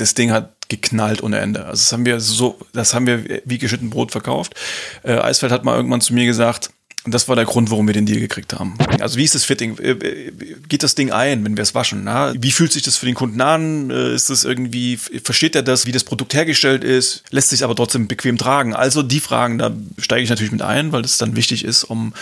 das Ding hat geknallt ohne Ende. Also das haben wir so, das haben wir wie geschnitten Brot verkauft. Äh, Eisfeld hat mal irgendwann zu mir gesagt, das war der Grund, warum wir den Deal gekriegt haben. Also wie ist das Fitting? Äh, äh, geht das Ding ein, wenn wir es waschen? Na? Wie fühlt sich das für den Kunden an? Äh, ist das irgendwie, versteht er das, wie das Produkt hergestellt ist? Lässt sich aber trotzdem bequem tragen? Also die Fragen, da steige ich natürlich mit ein, weil das dann wichtig ist, um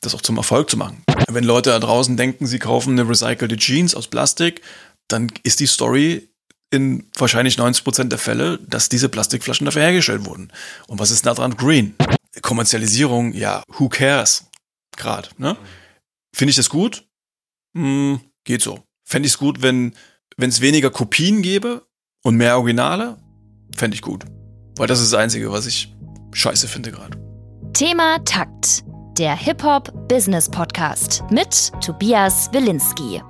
das auch zum Erfolg zu machen. Wenn Leute da draußen denken, sie kaufen eine recycelte Jeans aus Plastik, dann ist die Story in wahrscheinlich 90 Prozent der Fälle, dass diese Plastikflaschen dafür hergestellt wurden. Und was ist da dran? Green. Kommerzialisierung, ja, who cares? Gerade, ne? Finde ich das gut? Hm, geht so. Fände ich es gut, wenn es weniger Kopien gäbe und mehr Originale? Fände ich gut. Weil das ist das Einzige, was ich scheiße finde gerade. Thema Takt. Der Hip-Hop-Business-Podcast mit Tobias Wilinski.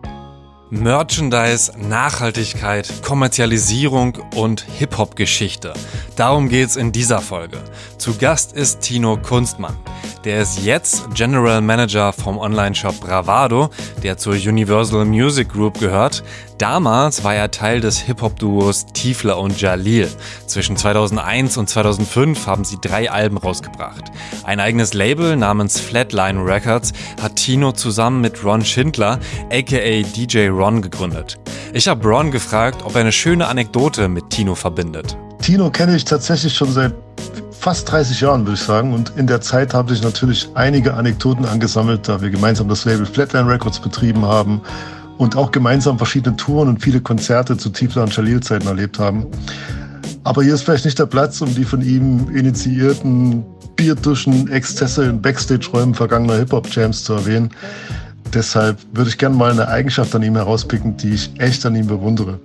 Merchandise, Nachhaltigkeit, Kommerzialisierung und Hip-Hop-Geschichte. Darum geht's in dieser Folge. Zu Gast ist Tino Kunstmann. Der ist jetzt General Manager vom Online-Shop Bravado, der zur Universal Music Group gehört. Damals war er Teil des Hip-Hop-Duos Tiefler und Jalil. Zwischen 2001 und 2005 haben sie drei Alben rausgebracht. Ein eigenes Label namens Flatline Records hat Tino zusammen mit Ron Schindler, aka DJ Ron, gegründet. Ich habe Ron gefragt, ob er eine schöne Anekdote mit Tino verbindet. Tino kenne ich tatsächlich schon seit fast 30 Jahren, würde ich sagen. Und in der Zeit haben sich natürlich einige Anekdoten angesammelt, da wir gemeinsam das Label Flatline Records betrieben haben und auch gemeinsam verschiedene Touren und viele Konzerte zu Tiefler und Jalil-Zeiten erlebt haben. Aber hier ist vielleicht nicht der Platz, um die von ihm initiierten Bierduschen, Exzesse in Backstage-Räumen vergangener Hip-Hop-Jams zu erwähnen. Deshalb würde ich gerne mal eine Eigenschaft an ihm herauspicken, die ich echt an ihm bewundere.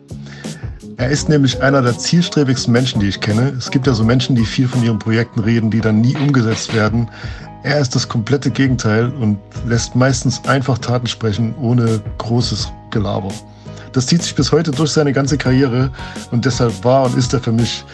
Er ist nämlich einer der zielstrebigsten Menschen, die ich kenne. Es gibt ja so Menschen, die viel von ihren Projekten reden, die dann nie umgesetzt werden. Er ist das komplette Gegenteil und lässt meistens einfach Taten sprechen, ohne großes Gelaber. Das zieht sich bis heute durch seine ganze Karriere und deshalb war und ist er für mich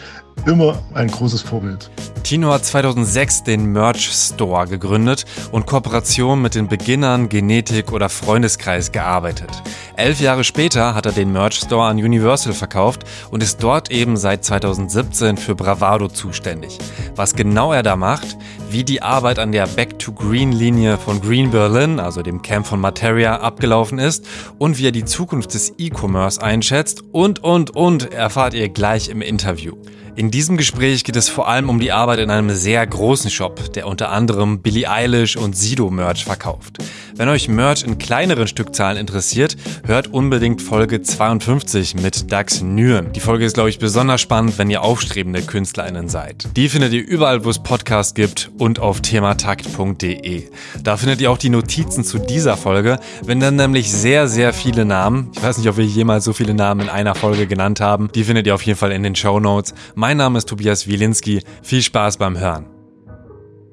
immer ein großes Vorbild. Tino hat 2006 den Merch Store gegründet und Kooperation mit den Beginnern, Genetik oder Freundeskreis gearbeitet. Elf Jahre später hat er den Merch Store an Universal verkauft und ist dort eben seit 2017 für Bravado zuständig. Was genau er da macht, wie die Arbeit an der Back to Green Linie von Green Berlin, also dem Camp von Materia, abgelaufen ist und wie er die Zukunft des E-Commerce einschätzt und, und, und erfahrt ihr gleich im Interview. In diesem Gespräch geht es vor allem um die Arbeit in einem sehr großen Shop, der unter anderem Billie Eilish und Sido Merch verkauft. Wenn euch Merch in kleineren Stückzahlen interessiert, hört unbedingt Folge 52 mit Dax Nguyen. Die Folge ist, glaube ich, besonders spannend, wenn ihr aufstrebende KünstlerInnen seid. Die findet ihr überall, wo es Podcasts gibt und auf thematakt.de. Da findet ihr auch die Notizen zu dieser Folge, wenn dann nämlich sehr, sehr viele Namen, ich weiß nicht, ob wir jemals so viele Namen in einer Folge genannt haben, die findet ihr auf jeden Fall in den Show Notes. Mein Name ist Tobias Wielinski. Viel Spaß beim Hören.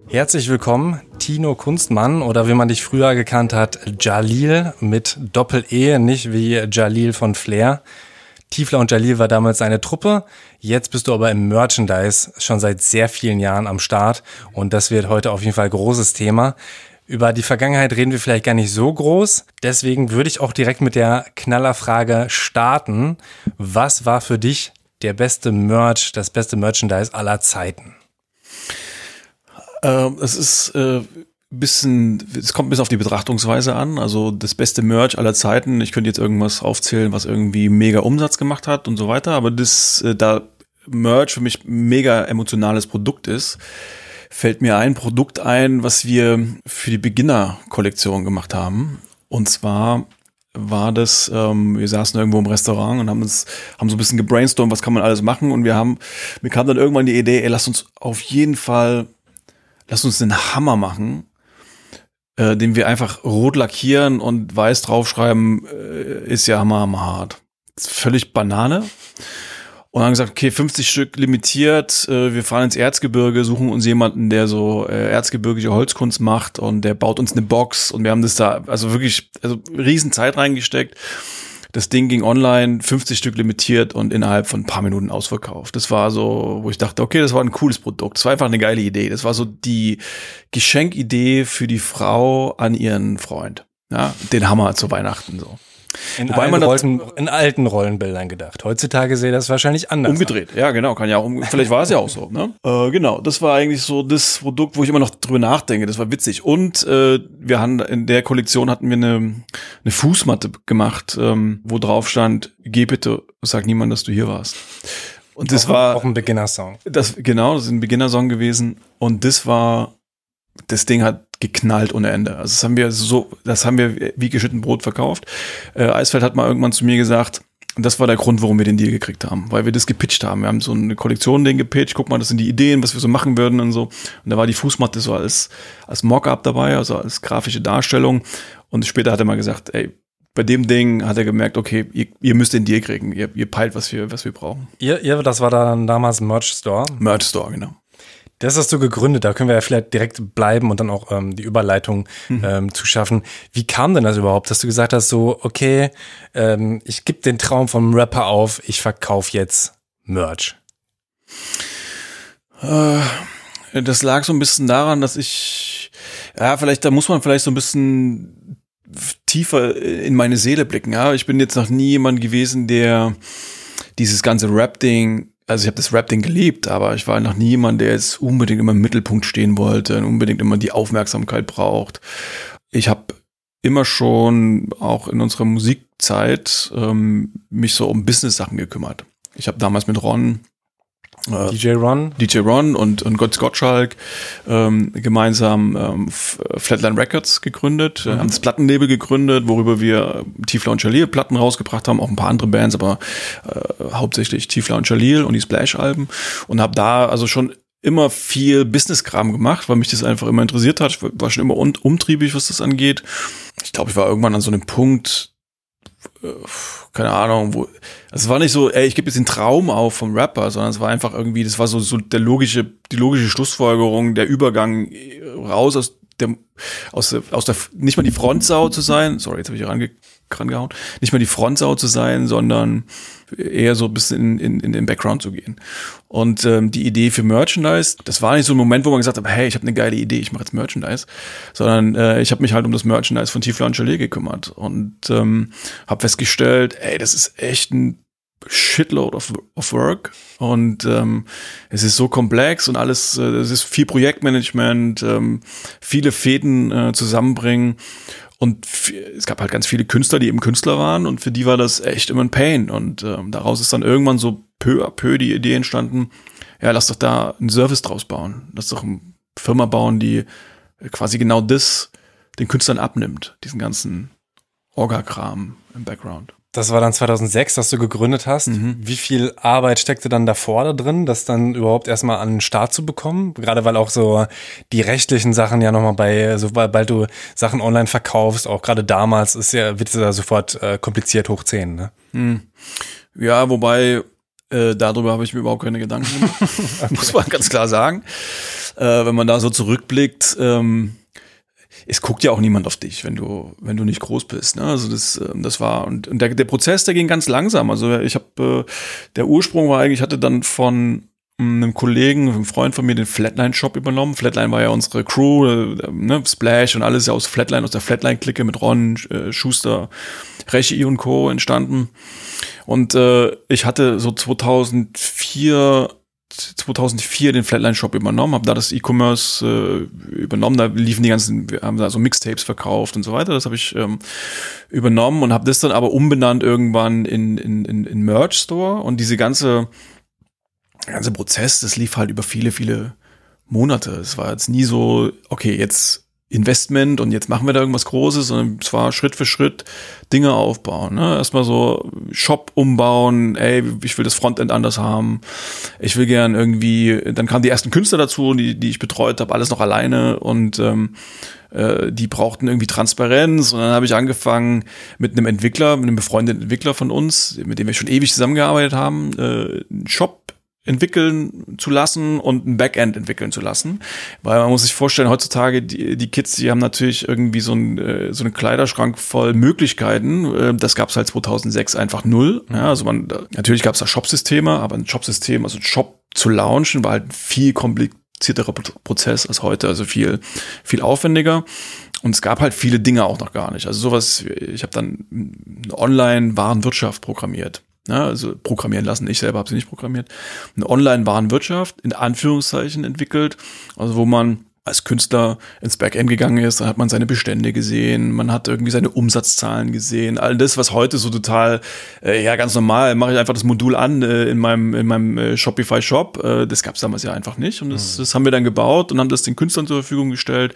Herzlich willkommen, Tino Kunstmann oder wie man dich früher gekannt hat, Jalil mit Doppel-E, nicht wie Jalil von Flair. Tiefler und Jalil war damals eine Truppe. Jetzt bist du aber im Merchandise schon seit sehr vielen Jahren am Start und das wird heute auf jeden Fall großes Thema. Über die Vergangenheit reden wir vielleicht gar nicht so groß. Deswegen würde ich auch direkt mit der Knallerfrage starten. Was war für dich der beste Merch, das beste Merchandise aller Zeiten? Ähm, es ist äh, bisschen, es kommt ein bisschen auf die Betrachtungsweise an. Also das beste Merch aller Zeiten. Ich könnte jetzt irgendwas aufzählen, was irgendwie mega Umsatz gemacht hat und so weiter. Aber das, äh, da Merch für mich mega emotionales Produkt ist, fällt mir ein Produkt ein, was wir für die Beginner-Kollektion gemacht haben. Und zwar war das, ähm, wir saßen irgendwo im Restaurant und haben uns, haben so ein bisschen gebrainstormt, was kann man alles machen und wir haben, mir kam dann irgendwann die Idee, ey, lass uns auf jeden Fall, lass uns einen Hammer machen, äh, den wir einfach rot lackieren und weiß draufschreiben, äh, ist ja hammer, hammer hart. Völlig Banane. Und haben gesagt, okay, 50 Stück limitiert, äh, wir fahren ins Erzgebirge, suchen uns jemanden, der so äh, erzgebirgische Holzkunst macht und der baut uns eine Box und wir haben das da, also wirklich, also riesen Zeit reingesteckt. Das Ding ging online, 50 Stück limitiert und innerhalb von ein paar Minuten ausverkauft. Das war so, wo ich dachte, okay, das war ein cooles Produkt. Das war einfach eine geile Idee. Das war so die Geschenkidee für die Frau an ihren Freund. Ja, den Hammer zu Weihnachten so. In, Wobei allen man Rollen, in alten Rollenbildern gedacht. Heutzutage sehe das wahrscheinlich anders. Umgedreht, ja, genau, kann ja auch, um, vielleicht war es ja auch so, ne? Äh, genau, das war eigentlich so das Produkt, wo ich immer noch drüber nachdenke, das war witzig. Und äh, wir haben in der Kollektion hatten wir eine, eine Fußmatte gemacht, ähm, wo drauf stand, geh bitte, sag niemand, dass du hier warst. Und das auch, war, auch ein Beginner-Song. das, genau, das ist ein Beginner-Song gewesen. Und das war, das Ding hat geknallt ohne Ende. Also das haben wir so, das haben wir wie geschnitten Brot verkauft. Äh, Eisfeld hat mal irgendwann zu mir gesagt, und das war der Grund, warum wir den Deal gekriegt haben, weil wir das gepitcht haben. Wir haben so eine Kollektion den gepitcht, guck mal, das sind die Ideen, was wir so machen würden und so. Und da war die Fußmatte so als, als Mockup dabei, also als grafische Darstellung. Und später hat er mal gesagt, ey, bei dem Ding hat er gemerkt, okay, ihr, ihr müsst den Deal kriegen, ihr, ihr peilt, was wir, was wir brauchen. Ihr, ihr, das war dann damals Merch Store. Merch Store, genau. Das hast du gegründet, da können wir ja vielleicht direkt bleiben und dann auch ähm, die Überleitung ähm, zu schaffen. Wie kam denn das überhaupt, dass du gesagt hast, so, okay, ähm, ich gebe den Traum vom Rapper auf, ich verkaufe jetzt Merch. Äh, das lag so ein bisschen daran, dass ich, ja, vielleicht, da muss man vielleicht so ein bisschen tiefer in meine Seele blicken. Ja, ich bin jetzt noch nie jemand gewesen, der dieses ganze Rap-Ding, also ich habe das Rap-Ding geliebt, aber ich war noch nie jemand, der jetzt unbedingt immer im Mittelpunkt stehen wollte und unbedingt immer die Aufmerksamkeit braucht. Ich habe immer schon auch in unserer Musikzeit ähm, mich so um Business-Sachen gekümmert. Ich habe damals mit Ron DJ Ron, DJ Ron und, und Gott Gottschalk ähm, gemeinsam ähm, Flatline Records gegründet, äh, haben das Plattenlabel gegründet, worüber wir Tiefler und Jalil Platten rausgebracht haben, auch ein paar andere Bands, aber äh, hauptsächlich Tiefler und Jalil und die Splash-Alben und habe da also schon immer viel Business-Kram gemacht, weil mich das einfach immer interessiert hat. Ich war schon immer un umtriebig, was das angeht. Ich glaube, ich war irgendwann an so einem Punkt, äh, keine Ahnung, wo, also es war nicht so, ey, ich gebe jetzt den Traum auf vom Rapper, sondern es war einfach irgendwie, das war so, so der logische, die logische Schlussfolgerung, der Übergang äh, raus aus der, aus der, aus der, nicht mal die Frontsau zu sein, sorry, jetzt habe ich range, rangehauen, nicht mal die Frontsau zu sein, sondern eher so ein bisschen in, in, in den Background zu gehen. Und ähm, die Idee für Merchandise, das war nicht so ein Moment, wo man gesagt hat, hey, ich habe eine geile Idee, ich mache jetzt Merchandise, sondern äh, ich habe mich halt um das Merchandise von Tiefler und Chalet gekümmert und ähm, habe festgestellt, ey, das ist echt ein Shitload of, of Work. Und ähm, es ist so komplex und alles, äh, es ist viel Projektmanagement, ähm, viele Fäden äh, zusammenbringen und es gab halt ganz viele Künstler, die eben Künstler waren und für die war das echt immer ein Pain und ähm, daraus ist dann irgendwann so peu à peu die Idee entstanden, ja, lass doch da einen Service draus bauen, lass doch eine Firma bauen, die quasi genau das den Künstlern abnimmt, diesen ganzen Orga-Kram im Background. Das war dann 2006, dass du gegründet hast. Mhm. Wie viel Arbeit steckte dann davor da drin, das dann überhaupt erstmal an den Start zu bekommen? Gerade weil auch so die rechtlichen Sachen ja nochmal bei, sobald du Sachen online verkaufst, auch gerade damals, ist ja, wird es ja sofort äh, kompliziert hoch 10, ne? Hm. Ja, wobei äh, darüber habe ich mir überhaupt keine Gedanken gemacht. Muss man ganz klar sagen. Äh, wenn man da so zurückblickt, ähm, es guckt ja auch niemand auf dich, wenn du, wenn du nicht groß bist. Ne? Also das, ähm, das war und, und der, der Prozess, der ging ganz langsam. Also ich habe, äh, der Ursprung war eigentlich, ich hatte dann von mm, einem Kollegen, einem Freund von mir den Flatline-Shop übernommen. Flatline war ja unsere Crew, äh, ne, Splash und alles ja aus Flatline, aus der Flatline-Clique mit Ron, äh, Schuster, Rechi und Co. entstanden. Und äh, ich hatte so 2004 2004 den Flatline Shop übernommen, habe da das E-Commerce äh, übernommen, da liefen die ganzen, wir haben da so Mixtapes verkauft und so weiter, das habe ich ähm, übernommen und habe das dann aber umbenannt irgendwann in, in, in, in Merch Store. Und diese ganze, ganze Prozess, das lief halt über viele, viele Monate. Es war jetzt nie so, okay, jetzt Investment und jetzt machen wir da irgendwas Großes, sondern es war Schritt für Schritt Dinge aufbauen. Ne? Erstmal so Shop umbauen, ey, ich will das Frontend anders haben. Ich will gern irgendwie, dann kamen die ersten Künstler dazu, die, die ich betreut habe, alles noch alleine und ähm, äh, die brauchten irgendwie Transparenz und dann habe ich angefangen mit einem Entwickler, mit einem befreundeten Entwickler von uns, mit dem wir schon ewig zusammengearbeitet haben, äh, einen Shop entwickeln zu lassen und ein Backend entwickeln zu lassen. Weil man muss sich vorstellen, heutzutage, die, die Kids, die haben natürlich irgendwie so, ein, äh, so einen Kleiderschrank voll Möglichkeiten. Äh, Das gab es halt 2006 einfach null. Ja, also man, natürlich gab es da Shopsysteme, aber ein Shopsystem, also ein Shop zu launchen, war halt viel kompli komplizierterer Prozess als heute, also viel, viel aufwendiger. Und es gab halt viele Dinge auch noch gar nicht. Also sowas, ich habe dann eine Online-Warenwirtschaft programmiert. Ja, also programmieren lassen. Ich selber habe sie nicht programmiert. Eine Online-Warenwirtschaft in Anführungszeichen entwickelt, also wo man als Künstler ins Backend gegangen ist, dann hat man seine Bestände gesehen, man hat irgendwie seine Umsatzzahlen gesehen, all das, was heute so total, äh, ja ganz normal, mache ich einfach das Modul an äh, in meinem in meinem äh, Shopify Shop, äh, das gab es damals ja einfach nicht und das, mhm. das haben wir dann gebaut und haben das den Künstlern zur Verfügung gestellt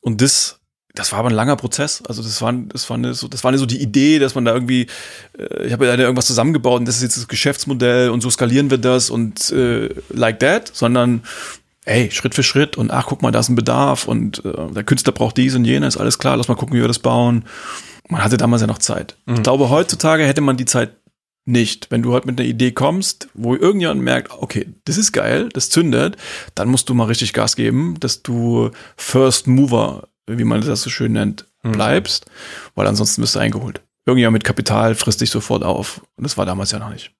und das das war aber ein langer Prozess. Also das war, das war eine, so, das war eine so die Idee, dass man da irgendwie, äh, ich habe ja da irgendwas zusammengebaut und das ist jetzt das Geschäftsmodell und so skalieren wir das und äh, like that, sondern ey, Schritt für Schritt und ach, guck mal, da ist ein Bedarf und äh, der Künstler braucht dies und jenes, alles klar, lass mal gucken, wie wir das bauen. Man hatte damals ja noch Zeit. Mhm. Ich glaube, heutzutage hätte man die Zeit nicht. Wenn du halt mit einer Idee kommst, wo irgendjemand merkt, okay, das ist geil, das zündet, dann musst du mal richtig Gas geben, dass du First Mover, wie man das so schön nennt, mhm. bleibst, weil ansonsten wirst du eingeholt. Irgendjemand mit Kapital frisst dich sofort auf. Und das war damals ja noch nicht.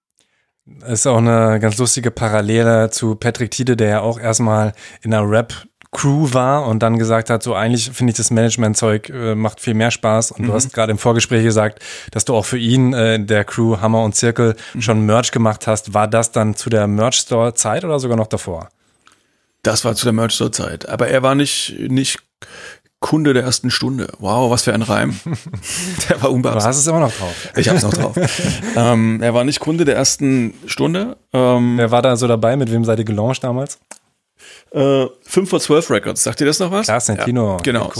Das ist auch eine ganz lustige Parallele zu Patrick Tiede, der ja auch erstmal in einer Rap Crew war und dann gesagt hat, so eigentlich finde ich das Management-Zeug äh, macht viel mehr Spaß. Und mhm. du hast gerade im Vorgespräch gesagt, dass du auch für ihn äh, der Crew Hammer und Zirkel mhm. schon Merch gemacht hast. War das dann zu der Merch-Store-Zeit oder sogar noch davor? Das war zu der Merch-Store-Zeit. Aber er war nicht, nicht Kunde der ersten Stunde. Wow, was für ein Reim. der war unbeabsichtigt. Du hast es immer noch drauf. Ich hab's noch drauf. ähm, er war nicht Kunde der ersten Stunde. Ähm, Wer war da so dabei? Mit wem seid ihr gelauncht damals? Äh, 5 vor 12 Records. Sagt ihr das noch was? Klar, Santino. Ja, genau.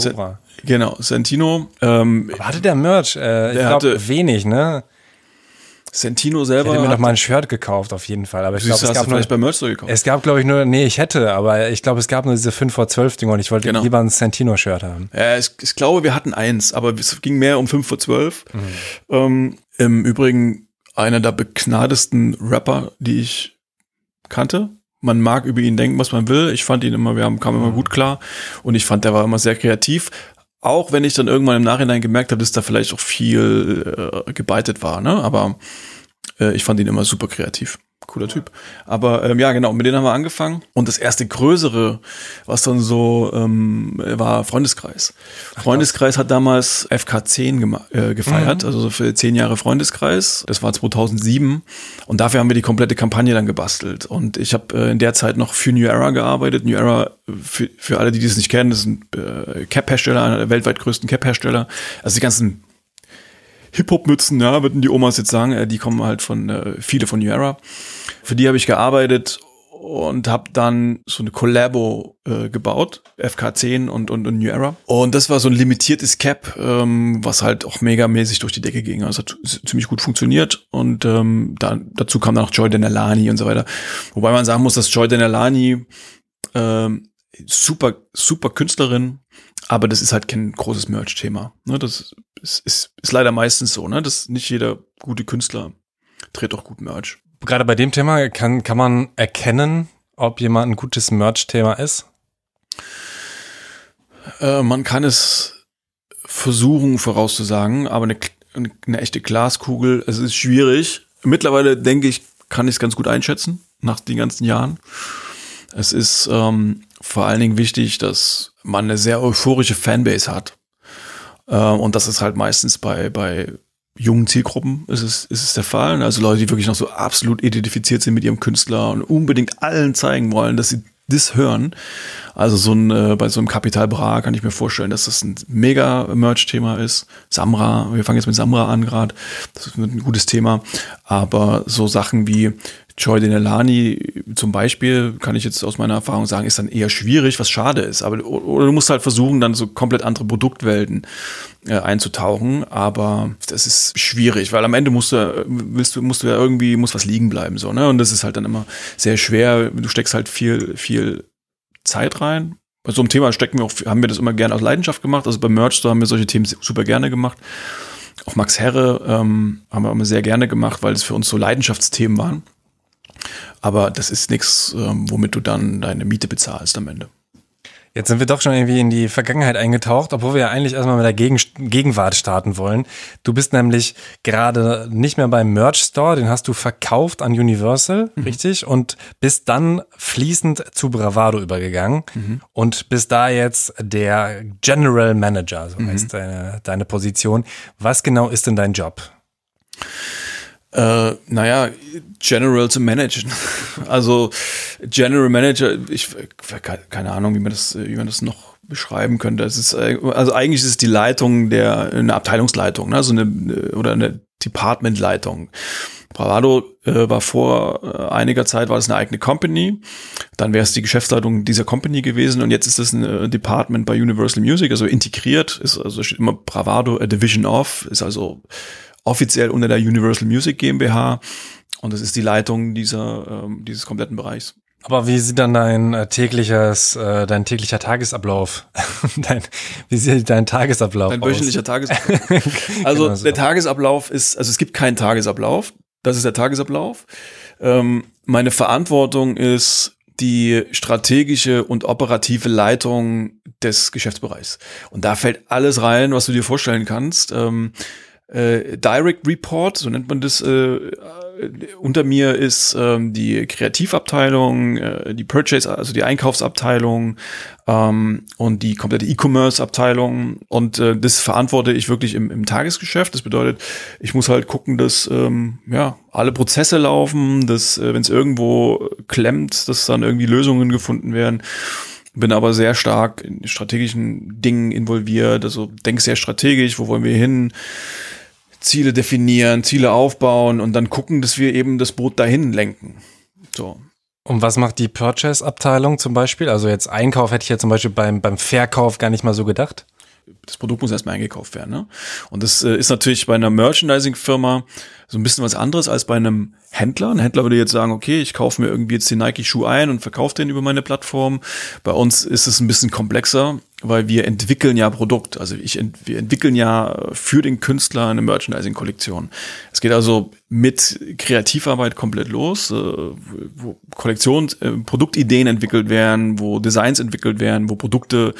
Genau, Santino. Ähm, Aber hatte der Merch? Äh, ich glaube, wenig, ne? Sentino selber. Ich hätte mir noch mal ein Shirt gekauft, auf jeden Fall. Aber ich glaube, es gab nur, bei Merch gekauft. Es gab, glaube ich, nur, nee, ich hätte, aber ich glaube, es gab nur diese 5 vor 12 Dinger und ich wollte genau. lieber ein Sentino-Shirt haben. Ja, ich, ich, glaube, wir hatten eins, aber es ging mehr um 5 vor 12. Mhm. Ähm, Im Übrigen einer der begnadesten Rapper, die ich kannte. Man mag über ihn denken, was man will. Ich fand ihn immer, wir haben, kamen immer mhm. gut klar. Und ich fand, der war immer sehr kreativ. Auch wenn ich dann irgendwann im Nachhinein gemerkt habe, dass da vielleicht auch viel äh, gebeitet war, ne? Aber äh, ich fand ihn immer super kreativ. Cooler Typ. Aber ähm, ja, genau, mit denen haben wir angefangen. Und das erste größere, was dann so ähm, war Freundeskreis. Ach, Freundeskreis hat damals FK10 äh, gefeiert, mhm. also so für zehn Jahre Freundeskreis. Das war 2007. Und dafür haben wir die komplette Kampagne dann gebastelt. Und ich habe äh, in der Zeit noch für New Era gearbeitet. New Era, für, für alle, die das nicht kennen, das ist ein äh, Cap-Hersteller, einer der weltweit größten Cap-Hersteller. Also die ganzen Hip-Hop-Mützen, ja, würden die Omas jetzt sagen, äh, die kommen halt von, äh, viele von New Era. Für die habe ich gearbeitet und habe dann so eine Collabo äh, gebaut, FK10 und, und, und New Era. Und das war so ein limitiertes Cap, ähm, was halt auch megamäßig durch die Decke ging. Also hat ziemlich gut funktioniert. Und ähm, da, dazu kam dann auch Joy Denalani und so weiter. Wobei man sagen muss, dass Joy Denalani ähm, super, super Künstlerin, aber das ist halt kein großes Merch-Thema. Ne? Das ist, ist, ist leider meistens so, ne? dass nicht jeder gute Künstler dreht auch gut Merch. Gerade bei dem Thema kann, kann man erkennen, ob jemand ein gutes Merch-Thema ist? Äh, man kann es versuchen vorauszusagen, aber eine, eine, echte Glaskugel, es ist schwierig. Mittlerweile denke ich, kann ich es ganz gut einschätzen, nach den ganzen Jahren. Es ist ähm, vor allen Dingen wichtig, dass man eine sehr euphorische Fanbase hat. Äh, und das ist halt meistens bei, bei jungen Zielgruppen ist es, ist es der Fall. Also Leute, die wirklich noch so absolut identifiziert sind mit ihrem Künstler und unbedingt allen zeigen wollen, dass sie das hören. Also so ein, äh, bei so einem Kapital Bra kann ich mir vorstellen, dass das ein mega Merch-Thema ist. Samra, wir fangen jetzt mit Samra an gerade. Das ist ein gutes Thema. Aber so Sachen wie Joy Denelani zum Beispiel, kann ich jetzt aus meiner Erfahrung sagen, ist dann eher schwierig, was schade ist. Aber oder du musst halt versuchen, dann so komplett andere Produktwelten äh, einzutauchen. Aber das ist schwierig, weil am Ende musst du, willst du, musst du ja irgendwie, muss was liegen bleiben, so, ne? Und das ist halt dann immer sehr schwer. Du steckst halt viel, viel Zeit rein. Bei so einem Thema stecken wir auch, haben wir das immer gerne aus Leidenschaft gemacht. Also bei Merch Store haben wir solche Themen super gerne gemacht. Auch Max Herre ähm, haben wir immer sehr gerne gemacht, weil es für uns so Leidenschaftsthemen waren. Aber das ist nichts, ähm, womit du dann deine Miete bezahlst am Ende. Jetzt sind wir doch schon irgendwie in die Vergangenheit eingetaucht, obwohl wir ja eigentlich erstmal mit der Gegen Gegenwart starten wollen. Du bist nämlich gerade nicht mehr beim Merch Store, den hast du verkauft an Universal, mhm. richtig? Und bist dann fließend zu Bravado übergegangen mhm. und bist da jetzt der General Manager, so mhm. heißt deine, deine Position. Was genau ist denn dein Job? Äh, naja, General zu managen. Also General Manager, ich keine Ahnung, wie man das, wie man das noch beschreiben könnte. Es ist äh, also eigentlich ist es die Leitung der eine Abteilungsleitung, ne? also eine oder eine Departmentleitung. Bravado äh, war vor äh, einiger Zeit war es eine eigene Company, dann wäre es die Geschäftsleitung dieser Company gewesen und jetzt ist es ein äh, Department bei Universal Music, also integriert, ist also steht immer Bravado a Division of, ist also offiziell unter der Universal Music GmbH und das ist die Leitung dieser, ähm, dieses kompletten Bereichs. Aber wie sieht dann dein äh, tägliches, äh, dein täglicher Tagesablauf? dein, wie sieht dein Tagesablauf dein aus? Dein wöchentlicher Tagesablauf. also genau so. der Tagesablauf ist, also es gibt keinen Tagesablauf. Das ist der Tagesablauf. Ähm, meine Verantwortung ist die strategische und operative Leitung des Geschäftsbereichs. Und da fällt alles rein, was du dir vorstellen kannst. Ähm, äh, Direct Report, so nennt man das. Äh, unter mir ist ähm, die Kreativabteilung, äh, die Purchase, also die Einkaufsabteilung ähm, und die komplette E-Commerce-Abteilung. Und äh, das verantworte ich wirklich im, im Tagesgeschäft. Das bedeutet, ich muss halt gucken, dass ähm, ja alle Prozesse laufen, dass äh, wenn es irgendwo klemmt, dass dann irgendwie Lösungen gefunden werden bin aber sehr stark in strategischen Dingen involviert, also denk sehr strategisch, wo wollen wir hin, Ziele definieren, Ziele aufbauen und dann gucken, dass wir eben das Boot dahin lenken. So. Und was macht die Purchase-Abteilung zum Beispiel? Also jetzt Einkauf hätte ich ja zum Beispiel beim, beim Verkauf gar nicht mal so gedacht. Das Produkt muss erstmal eingekauft werden. Ne? Und das äh, ist natürlich bei einer Merchandising-Firma so ein bisschen was anderes als bei einem Händler. Ein Händler würde jetzt sagen, okay, ich kaufe mir irgendwie jetzt den Nike-Schuh ein und verkaufe den über meine Plattform. Bei uns ist es ein bisschen komplexer weil wir entwickeln ja Produkt. Also ich, wir entwickeln ja für den Künstler eine Merchandising-Kollektion. Es geht also mit Kreativarbeit komplett los, äh, wo Kollektions, äh, Produktideen entwickelt werden, wo Designs entwickelt werden, wo Produkte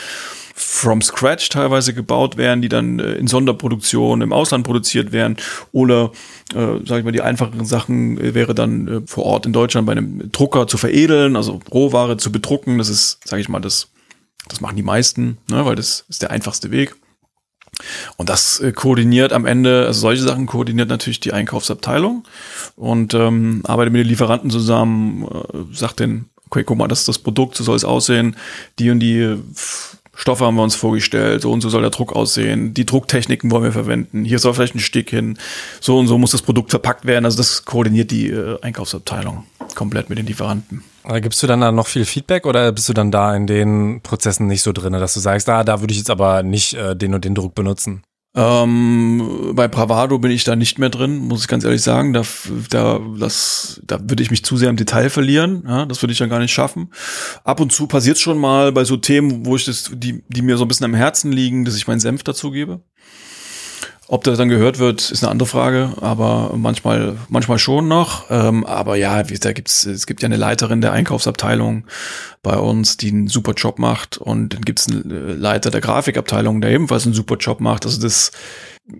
from scratch teilweise gebaut werden, die dann äh, in Sonderproduktion im Ausland produziert werden oder äh, sage ich mal, die einfacheren Sachen äh, wäre dann äh, vor Ort in Deutschland bei einem Drucker zu veredeln, also Rohware zu bedrucken. Das ist, sage ich mal, das das machen die meisten, ne, weil das ist der einfachste Weg. Und das äh, koordiniert am Ende, also solche Sachen koordiniert natürlich die Einkaufsabteilung und ähm, arbeitet mit den Lieferanten zusammen, äh, sagt den, okay, guck mal, das ist das Produkt, so soll es aussehen, die und die Stoffe haben wir uns vorgestellt, so und so soll der Druck aussehen, die Drucktechniken wollen wir verwenden, hier soll vielleicht ein Stick hin, so und so muss das Produkt verpackt werden, also das koordiniert die äh, Einkaufsabteilung komplett mit den Lieferanten. Gibst du dann da noch viel Feedback oder bist du dann da in den Prozessen nicht so drin, dass du sagst, ah, da würde ich jetzt aber nicht äh, den und den Druck benutzen? Ähm, bei Bravado bin ich da nicht mehr drin, muss ich ganz ehrlich sagen. Da, da, das, da würde ich mich zu sehr im Detail verlieren. Ja, das würde ich ja gar nicht schaffen. Ab und zu passiert schon mal bei so Themen, wo ich das, die, die mir so ein bisschen am Herzen liegen, dass ich meinen Senf dazu gebe. Ob das dann gehört wird, ist eine andere Frage, aber manchmal, manchmal schon noch. Ähm, aber ja, da gibt's, es gibt ja eine Leiterin der Einkaufsabteilung bei uns, die einen super Job macht, und dann gibt's einen äh, Leiter der Grafikabteilung, der ebenfalls einen super Job macht. Also das,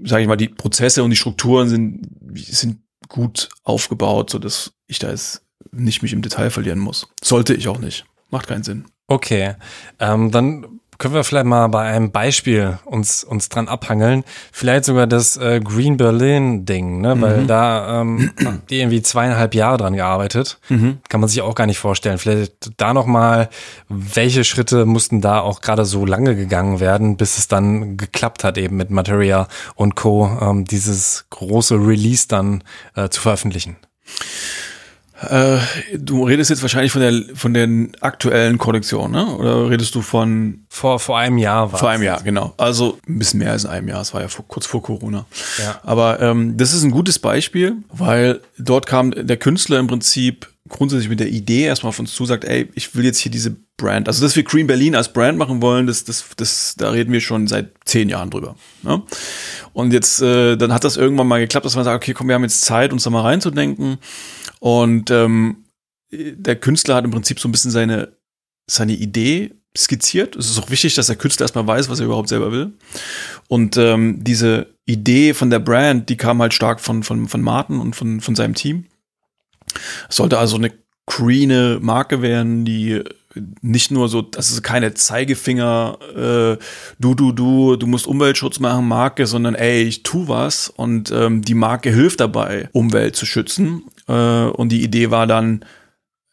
sage ich mal, die Prozesse und die Strukturen sind sind gut aufgebaut, so ich da jetzt nicht mich im Detail verlieren muss. Sollte ich auch nicht. Macht keinen Sinn. Okay, ähm, dann können wir vielleicht mal bei einem Beispiel uns, uns dran abhangeln. Vielleicht sogar das äh, Green Berlin Ding, ne? weil mhm. da ähm, die irgendwie zweieinhalb Jahre dran gearbeitet. Mhm. Kann man sich auch gar nicht vorstellen. Vielleicht da nochmal, welche Schritte mussten da auch gerade so lange gegangen werden, bis es dann geklappt hat, eben mit Materia und Co. Ähm, dieses große Release dann äh, zu veröffentlichen. Äh, du redest jetzt wahrscheinlich von der von den aktuellen Kollektionen, ne? Oder redest du von vor vor einem Jahr? Vor einem Jahr, genau. Also ein bisschen mehr als einem Jahr. Es war ja vor, kurz vor Corona. Ja. Aber ähm, das ist ein gutes Beispiel, weil dort kam der Künstler im Prinzip grundsätzlich mit der Idee erstmal auf uns zu, sagt, ey, ich will jetzt hier diese Brand, also dass wir Green Berlin als Brand machen wollen, das, das, das, da reden wir schon seit zehn Jahren drüber. Ne? Und jetzt, äh, dann hat das irgendwann mal geklappt, dass man sagt, okay, komm, wir haben jetzt Zeit, uns da mal reinzudenken. Und ähm, der Künstler hat im Prinzip so ein bisschen seine, seine Idee skizziert. Es ist auch wichtig, dass der Künstler erstmal weiß, was er überhaupt selber will. Und ähm, diese Idee von der Brand, die kam halt stark von, von, von Martin und von, von seinem Team. Es sollte also eine greene Marke werden, die nicht nur so, das ist keine Zeigefinger, äh, du, du, du, du musst Umweltschutz machen, Marke, sondern ey, ich tu was und ähm, die Marke hilft dabei, Umwelt zu schützen. Äh, und die Idee war dann,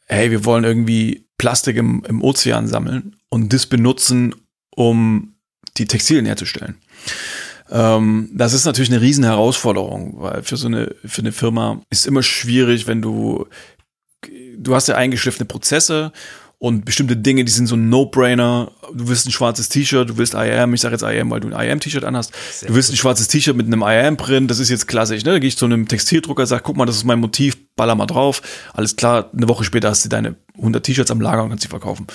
hey, wir wollen irgendwie Plastik im, im Ozean sammeln und das benutzen, um die Textilien herzustellen. Ähm, das ist natürlich eine riesen Herausforderung, weil für so eine, für eine Firma ist immer schwierig, wenn du, du hast ja eingeschliffene Prozesse und bestimmte Dinge, die sind so ein No-Brainer. Du willst ein schwarzes T-Shirt, du willst IAM, ich sage jetzt IAM, weil du ein IAM-T-Shirt anhast. Sehr du willst ein schwarzes T-Shirt mit einem IAM-Print, das ist jetzt klassisch, ne? Da gehe ich zu einem Textildrucker, sag, guck mal, das ist mein Motiv, baller mal drauf. Alles klar, eine Woche später hast du deine 100 T-Shirts am Lager und kannst sie verkaufen.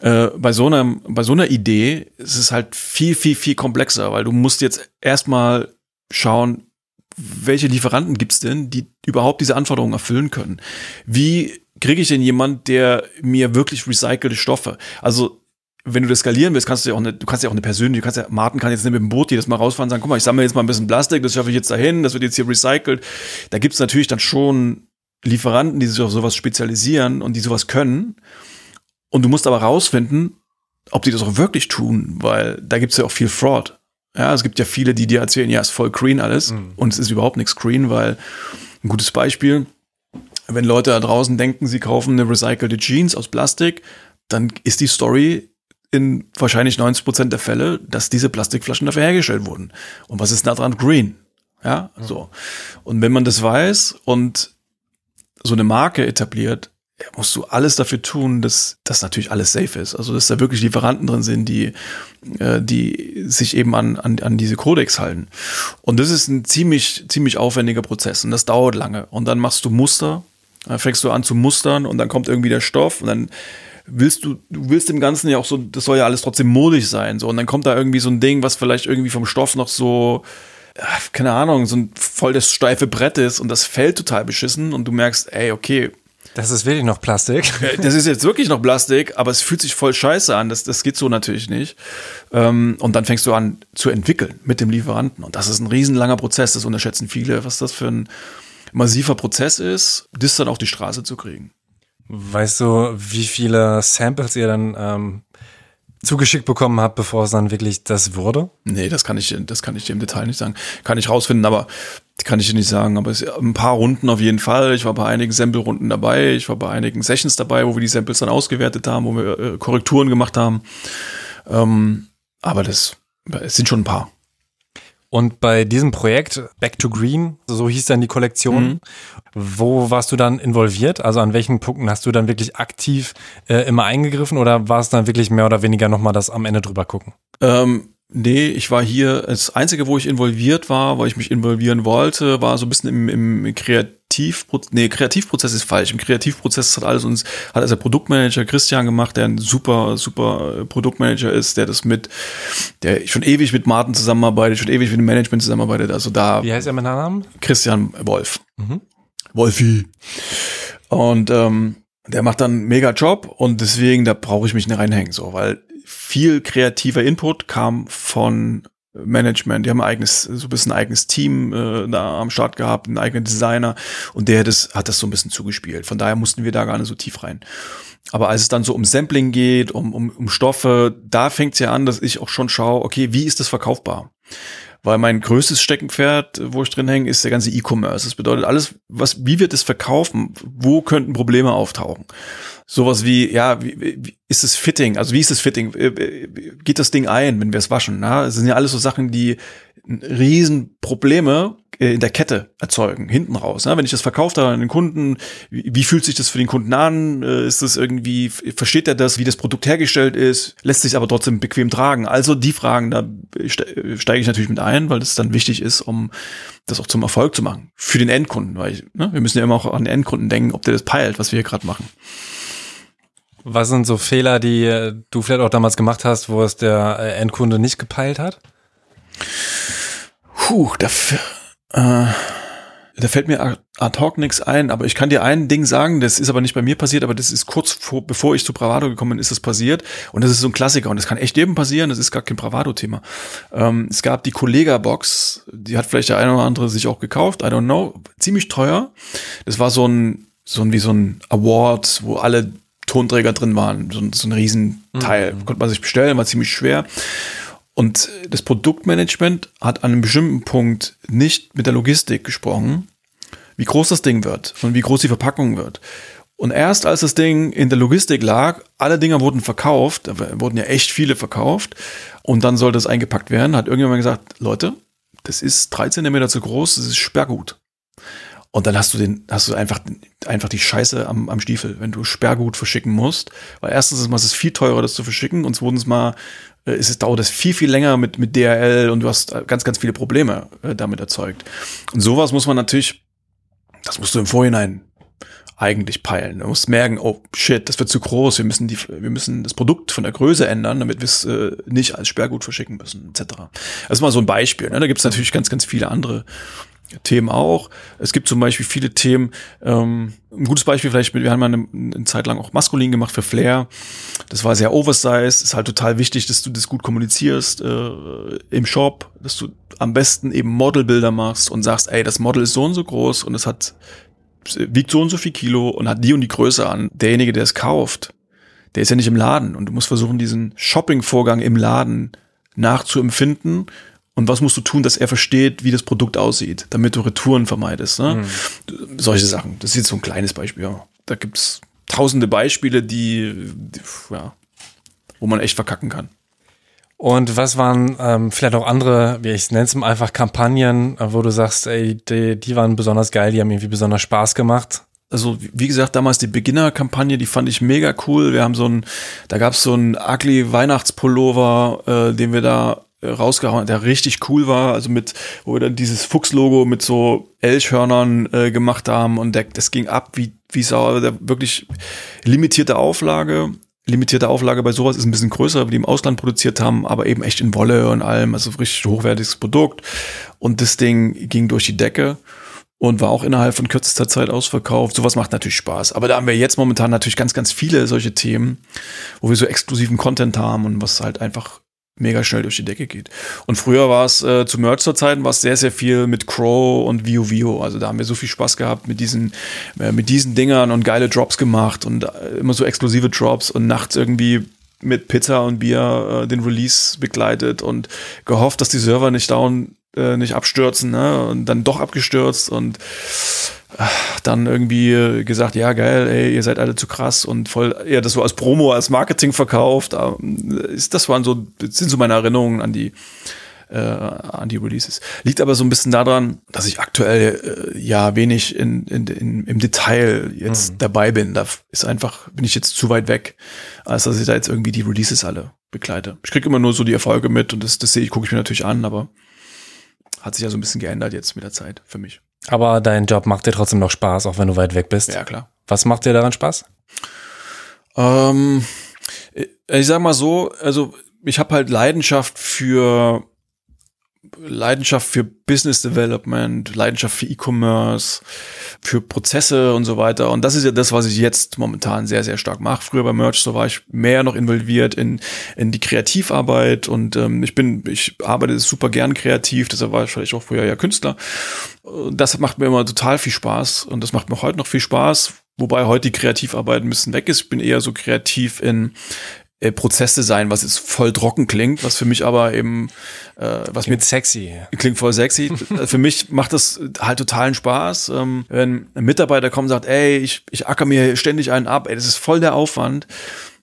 Äh, bei so einer, bei so einer Idee ist es halt viel, viel, viel komplexer, weil du musst jetzt erstmal schauen, welche Lieferanten gibt's denn, die überhaupt diese Anforderungen erfüllen können? Wie kriege ich denn jemand, der mir wirklich recycelte Stoffe? Also wenn du das skalieren willst, kannst du ja auch eine, du kannst ja auch eine persönliche, du kannst ja, Martin kann jetzt nicht mit dem Boot jedes Mal rausfahren und sagen, guck mal, ich sammle jetzt mal ein bisschen Plastik, das schaffe ich jetzt dahin, das wird jetzt hier recycelt. Da gibt's natürlich dann schon Lieferanten, die sich auf sowas spezialisieren und die sowas können. Und du musst aber rausfinden, ob die das auch wirklich tun, weil da gibt's ja auch viel Fraud. Ja, es gibt ja viele, die dir erzählen, ja, ist voll green alles mhm. und es ist überhaupt nichts green, weil ein gutes Beispiel, wenn Leute da draußen denken, sie kaufen eine recycelte Jeans aus Plastik, dann ist die Story in wahrscheinlich 90 Prozent der Fälle, dass diese Plastikflaschen dafür hergestellt wurden. Und was ist da dran? Green. Ja, so. Und wenn man das weiß und so eine Marke etabliert, musst du alles dafür tun, dass das natürlich alles safe ist. Also dass da wirklich Lieferanten drin sind, die, äh, die sich eben an, an, an diese Codex halten. Und das ist ein ziemlich, ziemlich aufwendiger Prozess und das dauert lange. Und dann machst du Muster, dann fängst du an zu mustern und dann kommt irgendwie der Stoff und dann willst du, du willst dem Ganzen ja auch so, das soll ja alles trotzdem modisch sein. So, und dann kommt da irgendwie so ein Ding, was vielleicht irgendwie vom Stoff noch so, keine Ahnung, so ein voll das steife Brett ist und das fällt total beschissen und du merkst, ey, okay, das ist wirklich noch Plastik. Das ist jetzt wirklich noch Plastik, aber es fühlt sich voll scheiße an. Das, das geht so natürlich nicht. Ähm, und dann fängst du an zu entwickeln mit dem Lieferanten. Und das ist ein riesenlanger Prozess. Das unterschätzen viele, was das für ein massiver Prozess ist, das dann auf die Straße zu kriegen. Weißt du, wie viele Samples ihr dann ähm, zugeschickt bekommen habt, bevor es dann wirklich das wurde? Nee, das kann ich, das kann ich dir im Detail nicht sagen. Kann ich rausfinden, aber kann ich dir nicht sagen. Aber es, ein paar Runden auf jeden Fall. Ich war bei einigen Sample-Runden dabei. Ich war bei einigen Sessions dabei, wo wir die Samples dann ausgewertet haben, wo wir äh, Korrekturen gemacht haben. Ähm, aber das, es sind schon ein paar. Und bei diesem Projekt Back to Green, so hieß dann die Kollektion, mhm. wo warst du dann involviert? Also an welchen Punkten hast du dann wirklich aktiv äh, immer eingegriffen oder war es dann wirklich mehr oder weniger nochmal das am Ende drüber gucken? Ähm, Nee, ich war hier, das Einzige, wo ich involviert war, weil ich mich involvieren wollte, war so ein bisschen im, im Kreativprozess, nee, Kreativprozess ist falsch. Im Kreativprozess hat alles uns, hat also der Produktmanager Christian gemacht, der ein super, super Produktmanager ist, der das mit, der schon ewig mit Martin zusammenarbeitet, schon ewig mit dem Management zusammenarbeitet, also da. Wie heißt er mit Namen? Christian Wolf. Mhm. Wolfi. Und, ähm, der macht dann einen mega Job und deswegen, da brauche ich mich nicht reinhängen, so, weil viel kreativer Input kam von Management. Die haben ein eigenes, so ein bisschen ein eigenes Team äh, da am Start gehabt, einen eigenen Designer und der hat das, hat das so ein bisschen zugespielt. Von daher mussten wir da gar nicht so tief rein. Aber als es dann so um Sampling geht, um, um, um Stoffe, da fängt es ja an, dass ich auch schon schaue, okay, wie ist das verkaufbar? Weil mein größtes Steckenpferd, wo ich drin hänge, ist der ganze E-Commerce. Das bedeutet alles, was, wie wird es verkaufen? Wo könnten Probleme auftauchen? Sowas wie, ja, wie, wie ist es Fitting? Also wie ist es Fitting? Äh, äh, geht das Ding ein, wenn wir es waschen? Na? Das sind ja alles so Sachen, die riesen Probleme äh, in der Kette erzeugen, hinten raus. Ne? Wenn ich das verkauft habe an den Kunden, wie, wie, fühlt sich das für den Kunden an? Ist das irgendwie, versteht er das, wie das Produkt hergestellt ist? Lässt sich aber trotzdem bequem tragen? Also die Fragen, da steige ich natürlich mit ein, weil das dann wichtig ist, um das auch zum Erfolg zu machen. Für den Endkunden, weil ich, ne? wir müssen ja immer auch an den Endkunden denken, ob der das peilt, was wir hier gerade machen. Was sind so Fehler, die äh, du vielleicht auch damals gemacht hast, wo es der äh, Endkunde nicht gepeilt hat? Puh, dafür. Äh, da fällt mir ad hoc nichts ein, aber ich kann dir ein Ding sagen, das ist aber nicht bei mir passiert, aber das ist kurz vor, bevor ich zu Bravado gekommen bin, ist das passiert. Und das ist so ein Klassiker und das kann echt jedem passieren, das ist gar kein Bravado-Thema. Ähm, es gab die Kollega-Box, die hat vielleicht der eine oder andere sich auch gekauft, I don't know, ziemlich teuer. Das war so ein, so ein, wie so ein Award, wo alle Tonträger drin waren, so, so ein Riesenteil. Mhm. Konnte man sich bestellen, war ziemlich schwer. Und das Produktmanagement hat an einem bestimmten Punkt nicht mit der Logistik gesprochen, wie groß das Ding wird und wie groß die Verpackung wird. Und erst als das Ding in der Logistik lag, alle Dinger wurden verkauft, da wurden ja echt viele verkauft, und dann sollte es eingepackt werden, hat irgendjemand gesagt, Leute, das ist drei Zentimeter zu groß, das ist Sperrgut. Und dann hast du den, hast du einfach, einfach die Scheiße am, am Stiefel, wenn du Sperrgut verschicken musst. Weil erstens ist es viel teurer, das zu verschicken, und zweitens mal äh, ist es, dauert es viel, viel länger mit, mit DRL und du hast äh, ganz, ganz viele Probleme äh, damit erzeugt. Und sowas muss man natürlich, das musst du im Vorhinein eigentlich peilen. Du musst merken, oh shit, das wird zu groß, wir müssen die, wir müssen das Produkt von der Größe ändern, damit wir es äh, nicht als Sperrgut verschicken müssen, etc. Das ist mal so ein Beispiel. Ne? Da gibt es natürlich ganz, ganz viele andere Themen auch. Es gibt zum Beispiel viele Themen, ähm, ein gutes Beispiel vielleicht, wir haben mal eine, eine Zeit lang auch maskulin gemacht für Flair. Das war sehr oversized, ist halt total wichtig, dass du das gut kommunizierst äh, im Shop, dass du am besten eben Modelbilder machst und sagst, ey, das Model ist so und so groß und es hat wiegt so und so viel Kilo und hat die und die Größe an. Derjenige, der es kauft, der ist ja nicht im Laden und du musst versuchen, diesen Shopping-Vorgang im Laden nachzuempfinden und was musst du tun, dass er versteht, wie das Produkt aussieht, damit du Retouren vermeidest. Ne? Mhm. Solche Sachen. Das ist jetzt so ein kleines Beispiel. Ja. Da gibt's tausende Beispiele, die, die, ja, wo man echt verkacken kann. Und was waren ähm, vielleicht auch andere, wie ich nenne es einfach Kampagnen, äh, wo du sagst, ey, die, die waren besonders geil, die haben irgendwie besonders Spaß gemacht? also wie gesagt, damals die Beginner-Kampagne, die fand ich mega cool. Wir haben so ein, da gab's so ein ugly Weihnachtspullover, äh, den wir da rausgehauen, der richtig cool war, also mit, wo wir dann dieses Fuchs-Logo mit so Elchhörnern äh, gemacht haben und der, das ging ab wie, wie sauer, der wirklich limitierte Auflage, limitierte Auflage bei sowas ist ein bisschen größer, wie die im Ausland produziert haben, aber eben echt in Wolle und allem, also richtig hochwertiges Produkt und das Ding ging durch die Decke und war auch innerhalb von kürzester Zeit ausverkauft. Sowas macht natürlich Spaß. Aber da haben wir jetzt momentan natürlich ganz, ganz viele solche Themen, wo wir so exklusiven Content haben und was halt einfach mega schnell durch die Decke geht. Und früher war es äh, zu Merch zur Zeiten war es sehr sehr viel mit Crow und Vio Vio. Also da haben wir so viel Spaß gehabt mit diesen äh, mit diesen Dingern und geile Drops gemacht und äh, immer so exklusive Drops und nachts irgendwie mit Pizza und Bier äh, den Release begleitet und gehofft, dass die Server nicht down äh, nicht abstürzen, ne? Und dann doch abgestürzt und dann irgendwie gesagt, ja geil, ey, ihr seid alle zu krass und voll eher das so als Promo, als Marketing verkauft. Ist das waren so das sind so meine Erinnerungen an die äh, an die Releases. Liegt aber so ein bisschen daran, dass ich aktuell äh, ja wenig in, in, in, im Detail jetzt mhm. dabei bin. Da ist einfach bin ich jetzt zu weit weg, als dass ich da jetzt irgendwie die Releases alle begleite. Ich kriege immer nur so die Erfolge mit und das, das sehe ich, gucke ich mir natürlich an, aber hat sich ja so ein bisschen geändert jetzt mit der Zeit für mich. Aber dein Job macht dir trotzdem noch Spaß, auch wenn du weit weg bist. Ja, klar. Was macht dir daran Spaß? Ähm, ich sag mal so, also ich habe halt Leidenschaft für Leidenschaft für Business Development, Leidenschaft für E-Commerce, für Prozesse und so weiter. Und das ist ja das, was ich jetzt momentan sehr, sehr stark mache. Früher bei Merch, so war ich mehr noch involviert in, in die Kreativarbeit und ähm, ich bin, ich arbeite super gern kreativ, deshalb war ich vielleicht auch früher ja Künstler. Das macht mir immer total viel Spaß und das macht mir heute noch viel Spaß. Wobei heute die Kreativarbeit ein bisschen weg ist. Ich bin eher so kreativ in, äh, Prozessdesign, was jetzt voll trocken klingt, was für mich aber eben, äh, was klingt mir sexy. Klingt voll sexy. für mich macht das halt totalen Spaß, ähm, wenn ein Mitarbeiter kommt und sagt, ey, ich, ich acker mir ständig einen ab, ey, das ist voll der Aufwand,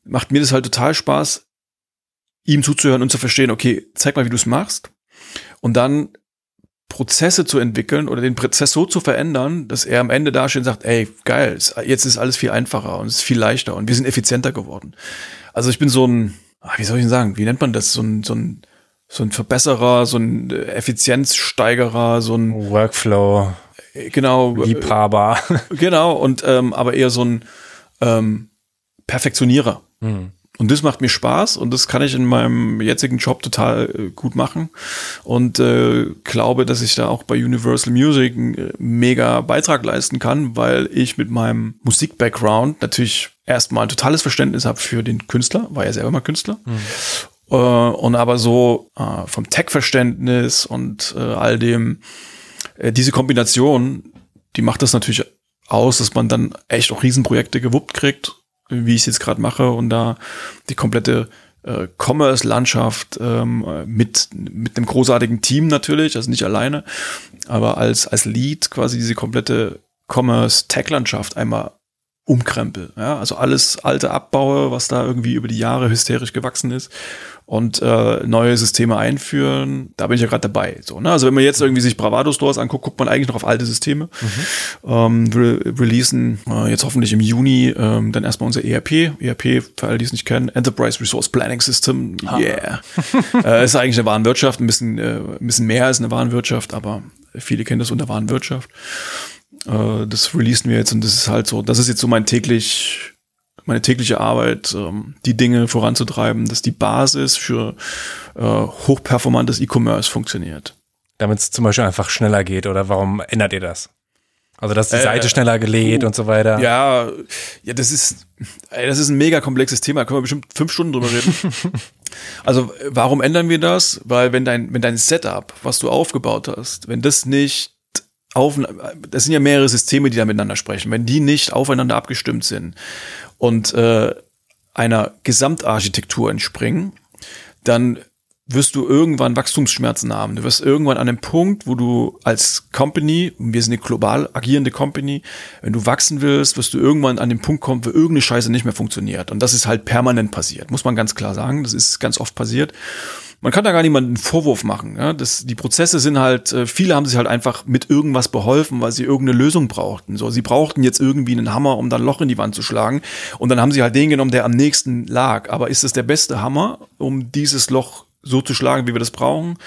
macht mir das halt total Spaß, ihm zuzuhören und zu verstehen, okay, zeig mal, wie du es machst. Und dann Prozesse zu entwickeln oder den Prozess so zu verändern, dass er am Ende dasteht und sagt, ey, geil, jetzt ist alles viel einfacher und es ist viel leichter und wir sind effizienter geworden. Also ich bin so ein, ah, wie soll ich denn sagen, wie nennt man das? So ein, so ein, so ein Verbesserer, so ein Effizienzsteigerer, so ein Workflow. Genau. Liebhaber. Genau, und ähm, aber eher so ein ähm, Perfektionierer. Mhm. Und das macht mir Spaß und das kann ich in meinem jetzigen Job total äh, gut machen. Und äh, glaube, dass ich da auch bei Universal Music einen äh, mega Beitrag leisten kann, weil ich mit meinem Musik-Background natürlich erstmal ein totales Verständnis habe für den Künstler, war ja selber mal Künstler. Mhm. Äh, und aber so äh, vom Tech-Verständnis und äh, all dem, äh, diese Kombination, die macht das natürlich aus, dass man dann echt auch Riesenprojekte gewuppt kriegt wie ich es jetzt gerade mache und da die komplette äh, Commerce-Landschaft ähm, mit, mit einem großartigen Team natürlich, also nicht alleine, aber als, als Lead quasi diese komplette Commerce-Tech-Landschaft einmal umkrempel. Ja? Also alles alte abbaue, was da irgendwie über die Jahre hysterisch gewachsen ist und äh, neue Systeme einführen. Da bin ich ja gerade dabei. So, ne? Also wenn man jetzt irgendwie sich Bravado Stores anguckt, guckt man eigentlich noch auf alte Systeme. Mhm. Ähm, re releasen äh, jetzt hoffentlich im Juni ähm, dann erstmal unser ERP. ERP, für alle, die es nicht kennen, Enterprise Resource Planning System. Yeah. äh, ist eigentlich eine Warenwirtschaft, ein bisschen, äh, ein bisschen mehr als eine Warenwirtschaft, aber viele kennen das unter Warenwirtschaft. Äh, das releasen wir jetzt und das ist halt so, das ist jetzt so mein täglich meine tägliche Arbeit, ähm, die Dinge voranzutreiben, dass die Basis für äh, hochperformantes E-Commerce funktioniert. Damit es zum Beispiel einfach schneller geht oder warum ändert ihr das? Also dass die äh, Seite schneller gelädt uh, und so weiter. Ja, ja, das ist, ey, das ist ein mega komplexes Thema. Da können wir bestimmt fünf Stunden drüber reden. also warum ändern wir das? Weil wenn dein, wenn dein Setup, was du aufgebaut hast, wenn das nicht auf, das sind ja mehrere Systeme, die da miteinander sprechen. Wenn die nicht aufeinander abgestimmt sind und äh, einer Gesamtarchitektur entspringen, dann wirst du irgendwann Wachstumsschmerzen haben. Du wirst irgendwann an einem Punkt, wo du als Company, wir sind eine global agierende Company, wenn du wachsen willst, wirst du irgendwann an den Punkt kommen, wo irgendeine Scheiße nicht mehr funktioniert. Und das ist halt permanent passiert, muss man ganz klar sagen. Das ist ganz oft passiert man kann da gar niemanden einen Vorwurf machen. Ja? Das, die Prozesse sind halt, äh, viele haben sich halt einfach mit irgendwas beholfen, weil sie irgendeine Lösung brauchten. So, sie brauchten jetzt irgendwie einen Hammer, um dann ein Loch in die Wand zu schlagen. Und dann haben sie halt den genommen, der am nächsten lag. Aber ist es der beste Hammer, um dieses Loch so zu schlagen, wie wir das brauchen?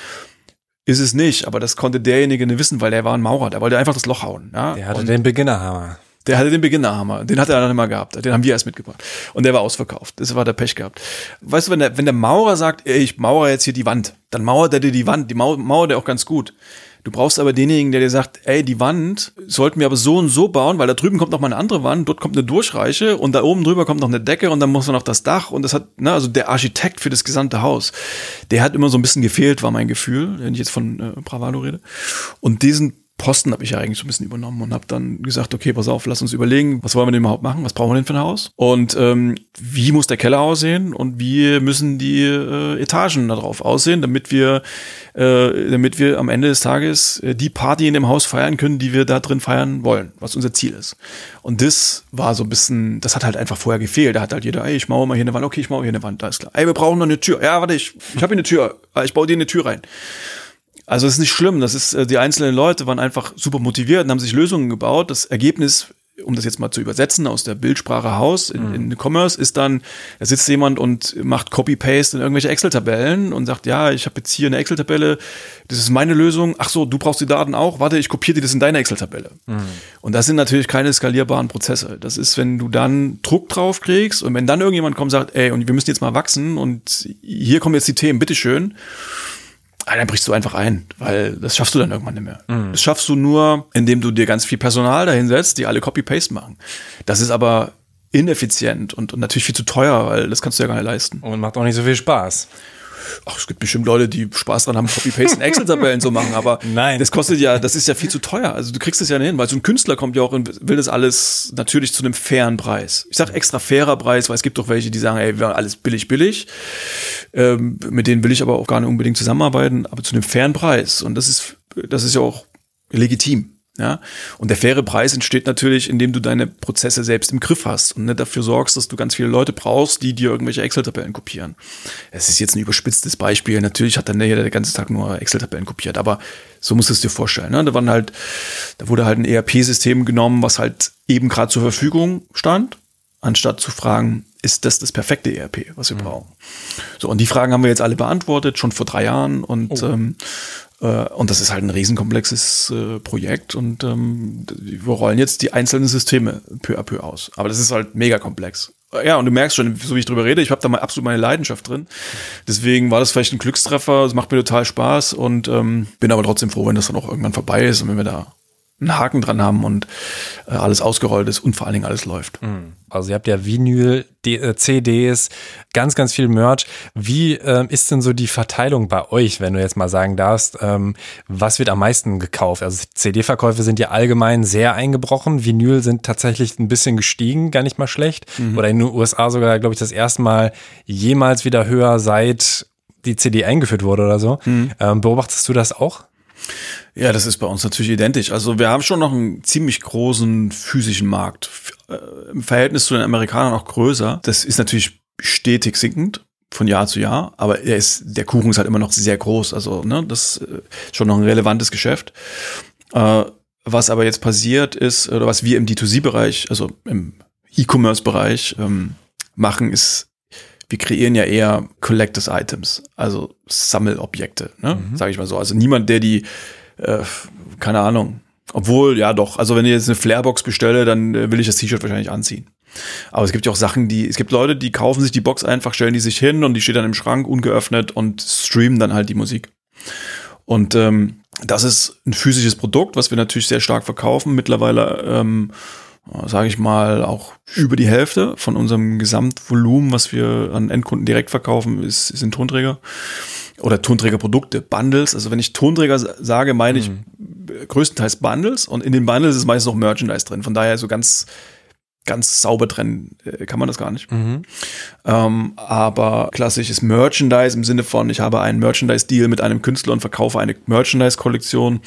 Ist es nicht, aber das konnte derjenige nicht wissen, weil der war ein Maurer, der wollte einfach das Loch hauen. Ja? Der hatte Und den Beginnerhammer. Der hatte den Beginnerhammer, den hat er dann immer gehabt. Den haben wir erst mitgebracht. Und der war ausverkauft. Das war der Pech gehabt. Weißt du, wenn der, wenn der Maurer sagt, ey, ich mauere jetzt hier die Wand, dann mauert er dir die Wand. Die Mauer, mauert er auch ganz gut. Du brauchst aber denjenigen, der dir sagt, ey, die Wand sollten wir aber so und so bauen, weil da drüben kommt noch mal eine andere Wand, dort kommt eine Durchreiche und da oben drüber kommt noch eine Decke und dann muss man noch das Dach und das hat, ne, also der Architekt für das gesamte Haus, der hat immer so ein bisschen gefehlt, war mein Gefühl, wenn ich jetzt von äh, Bravado rede. Und diesen Posten habe ich ja eigentlich so ein bisschen übernommen und habe dann gesagt, okay, pass auf, lass uns überlegen, was wollen wir denn überhaupt machen, was brauchen wir denn für ein Haus und ähm, wie muss der Keller aussehen und wie müssen die äh, Etagen darauf aussehen, damit wir, äh, damit wir am Ende des Tages äh, die Party in dem Haus feiern können, die wir da drin feiern wollen, was unser Ziel ist. Und das war so ein bisschen, das hat halt einfach vorher gefehlt. Da hat halt jeder, ey, ich mache mal hier eine Wand, okay, ich mache hier eine Wand, da ist klar. Ey, wir brauchen noch eine Tür. Ja, warte, ich, ich habe hier eine Tür, ich baue dir eine Tür rein. Also es ist nicht schlimm, das ist, äh, die einzelnen Leute waren einfach super motiviert und haben sich Lösungen gebaut. Das Ergebnis, um das jetzt mal zu übersetzen aus der Bildsprache Haus in, mhm. in Commerce, ist dann, da sitzt jemand und macht Copy-Paste in irgendwelche Excel-Tabellen und sagt, ja, ich habe jetzt hier eine Excel-Tabelle, das ist meine Lösung. Ach so, du brauchst die Daten auch. Warte, ich kopiere dir das in deine Excel-Tabelle. Mhm. Und das sind natürlich keine skalierbaren Prozesse. Das ist, wenn du dann Druck drauf kriegst und wenn dann irgendjemand kommt und sagt, ey, und wir müssen jetzt mal wachsen und hier kommen jetzt die Themen, bitteschön. Ah, dann brichst du einfach ein, weil das schaffst du dann irgendwann nicht mehr. Mhm. Das schaffst du nur, indem du dir ganz viel Personal dahinsetzt, die alle Copy-Paste machen. Das ist aber ineffizient und, und natürlich viel zu teuer, weil das kannst du ja gar nicht leisten. Und macht auch nicht so viel Spaß. Ach, es gibt bestimmt Leute, die Spaß dran haben, Copy-Paste in Excel-Tabellen zu machen, aber Nein. das kostet ja, das ist ja viel zu teuer. Also du kriegst es ja nicht hin, weil so ein Künstler kommt ja auch und will das alles natürlich zu einem fairen Preis. Ich sag extra fairer Preis, weil es gibt doch welche, die sagen, ey, wir haben alles billig, billig. Ähm, mit denen will ich aber auch gar nicht unbedingt zusammenarbeiten, aber zu einem fairen Preis. Und das ist, das ist ja auch legitim. Ja? Und der faire Preis entsteht natürlich, indem du deine Prozesse selbst im Griff hast und nicht dafür sorgst, dass du ganz viele Leute brauchst, die dir irgendwelche Excel-Tabellen kopieren. Es ist jetzt ein überspitztes Beispiel. Natürlich hat dann jeder den ganzen Tag nur Excel-Tabellen kopiert, aber so musst du es dir vorstellen. Ne? Da waren halt, da wurde halt ein ERP-System genommen, was halt eben gerade zur Verfügung stand, anstatt zu fragen, ist das das perfekte ERP, was wir mhm. brauchen? So, und die Fragen haben wir jetzt alle beantwortet, schon vor drei Jahren und oh. ähm, äh, und das ist halt ein riesenkomplexes äh, Projekt und ähm, wir rollen jetzt die einzelnen Systeme peu à peu aus. Aber das ist halt mega komplex. ja, und du merkst schon, so wie ich drüber rede, ich habe da mal absolut meine Leidenschaft drin. Deswegen war das vielleicht ein Glückstreffer, es macht mir total Spaß und ähm, bin aber trotzdem froh, wenn das dann auch irgendwann vorbei ist und wenn wir da einen Haken dran haben und äh, alles ausgerollt ist und vor allen Dingen alles läuft. Mhm. Also ihr habt ja Vinyl, D äh, CDs, ganz, ganz viel Merch. Wie äh, ist denn so die Verteilung bei euch, wenn du jetzt mal sagen darfst, ähm, was wird am meisten gekauft? Also CD-Verkäufe sind ja allgemein sehr eingebrochen, Vinyl sind tatsächlich ein bisschen gestiegen, gar nicht mal schlecht. Mhm. Oder in den USA sogar, glaube ich, das erste Mal jemals wieder höher, seit die CD eingeführt wurde oder so. Mhm. Ähm, beobachtest du das auch? Ja, das ist bei uns natürlich identisch. Also wir haben schon noch einen ziemlich großen physischen Markt. Äh, Im Verhältnis zu den Amerikanern auch größer. Das ist natürlich stetig sinkend von Jahr zu Jahr, aber er ist, der Kuchen ist halt immer noch sehr groß. Also, ne, das ist schon noch ein relevantes Geschäft. Äh, was aber jetzt passiert ist, oder was wir im D2C-Bereich, also im E-Commerce-Bereich ähm, machen, ist, wir kreieren ja eher Collectors Items, also Sammelobjekte, ne? Mhm. sage ich mal so. Also niemand, der die äh, keine Ahnung. Obwohl, ja doch, also wenn ich jetzt eine Flarebox bestelle, dann äh, will ich das T-Shirt wahrscheinlich anziehen. Aber es gibt ja auch Sachen, die, es gibt Leute, die kaufen sich die Box einfach, stellen die sich hin und die steht dann im Schrank ungeöffnet und streamen dann halt die Musik. Und ähm, das ist ein physisches Produkt, was wir natürlich sehr stark verkaufen. Mittlerweile, ähm, sage ich mal, auch über die Hälfte von unserem Gesamtvolumen, was wir an Endkunden direkt verkaufen, ist, sind Tonträger oder Tonträgerprodukte, Bundles. Also wenn ich Tonträger sage, meine ich mhm. größtenteils Bundles und in den Bundles ist meistens noch Merchandise drin. Von daher so ganz ganz sauber trennen äh, kann man das gar nicht. Mhm. Ähm, aber klassisches Merchandise im Sinne von, ich habe einen Merchandise-Deal mit einem Künstler und verkaufe eine Merchandise-Kollektion,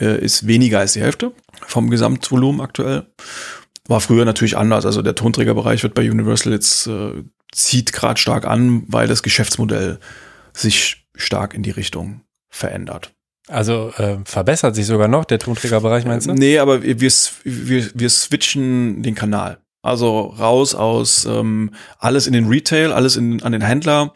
äh, ist weniger als die Hälfte vom Gesamtvolumen aktuell. War früher natürlich anders. Also der Tonträgerbereich wird bei Universal jetzt äh, zieht gerade stark an, weil das Geschäftsmodell sich stark in die Richtung verändert. Also äh, verbessert sich sogar noch der Tonträgerbereich, meinst du? Nee, aber wir, wir, wir switchen den Kanal. Also raus aus ähm, alles in den Retail, alles in, an den Händler,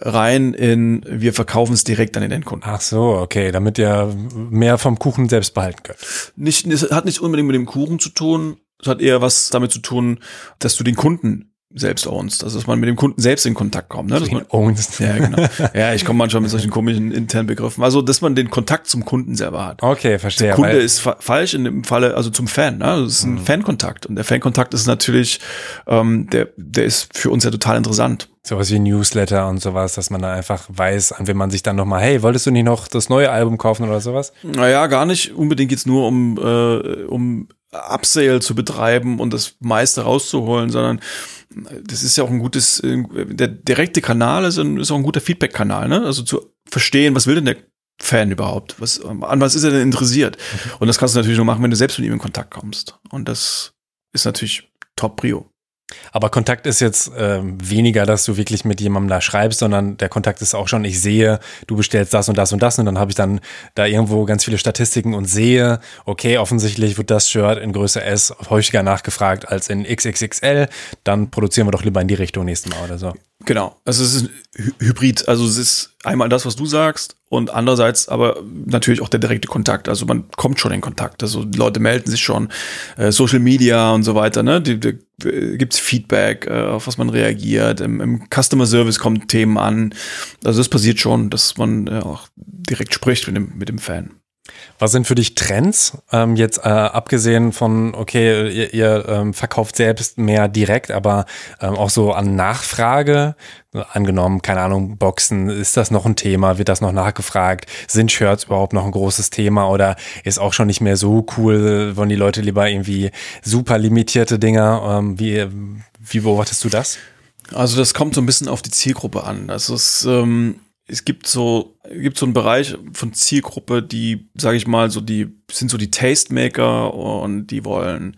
rein in wir verkaufen es direkt an den Endkunden. Ach so, okay, damit ihr mehr vom Kuchen selbst behalten könnt. Nicht, es hat nicht unbedingt mit dem Kuchen zu tun, es hat eher was damit zu tun, dass du den Kunden selbst ownst. Also dass man mit dem Kunden selbst in Kontakt kommt. Ne? Dass man, ownst. Ja, genau. Ja, ich komme manchmal mit solchen komischen internen Begriffen. Also, dass man den Kontakt zum Kunden selber hat. Okay, verstehe. Der Kunde ist fa falsch in dem Falle, also zum Fan. Ne? Das ist ein mhm. Fankontakt. Und der Fankontakt ist natürlich, ähm, der, der ist für uns ja total interessant. Sowas wie Newsletter und sowas, dass man da einfach weiß, an wen man sich dann nochmal, hey, wolltest du nicht noch das neue Album kaufen oder sowas? Naja, gar nicht. Unbedingt geht's nur um, äh, um Upsale zu betreiben und das meiste rauszuholen, sondern das ist ja auch ein gutes, der direkte Kanal ist, ein, ist auch ein guter Feedback-Kanal, ne? Also zu verstehen, was will denn der Fan überhaupt? Was, an was ist er denn interessiert? Mhm. Und das kannst du natürlich nur machen, wenn du selbst mit ihm in Kontakt kommst. Und das ist natürlich top Prio. Aber Kontakt ist jetzt äh, weniger, dass du wirklich mit jemandem da schreibst, sondern der Kontakt ist auch schon, ich sehe, du bestellst das und das und das und dann habe ich dann da irgendwo ganz viele Statistiken und sehe, okay, offensichtlich wird das Shirt in Größe S häufiger nachgefragt als in XXXL, dann produzieren wir doch lieber in die Richtung nächstes Mal oder so. Genau, also es ist ein Hybrid, also es ist einmal das, was du sagst und andererseits aber natürlich auch der direkte Kontakt. Also man kommt schon in Kontakt. Also Leute melden sich schon, äh, Social Media und so weiter. Ne, die, die, gibt's Feedback, äh, auf was man reagiert. Im, Im, Customer Service kommen Themen an. Also das passiert schon, dass man äh, auch direkt spricht mit dem mit dem Fan. Was sind für dich Trends? Ähm, jetzt äh, abgesehen von, okay, ihr, ihr ähm, verkauft selbst mehr direkt, aber ähm, auch so an Nachfrage. Angenommen, keine Ahnung, Boxen, ist das noch ein Thema? Wird das noch nachgefragt? Sind Shirts überhaupt noch ein großes Thema oder ist auch schon nicht mehr so cool? Wollen die Leute lieber irgendwie super limitierte Dinger? Ähm, wie, wie beobachtest du das? Also das kommt so ein bisschen auf die Zielgruppe an. Also es ähm es gibt so, gibt so einen Bereich von Zielgruppe, die, sage ich mal, so die sind so die Tastemaker und die wollen,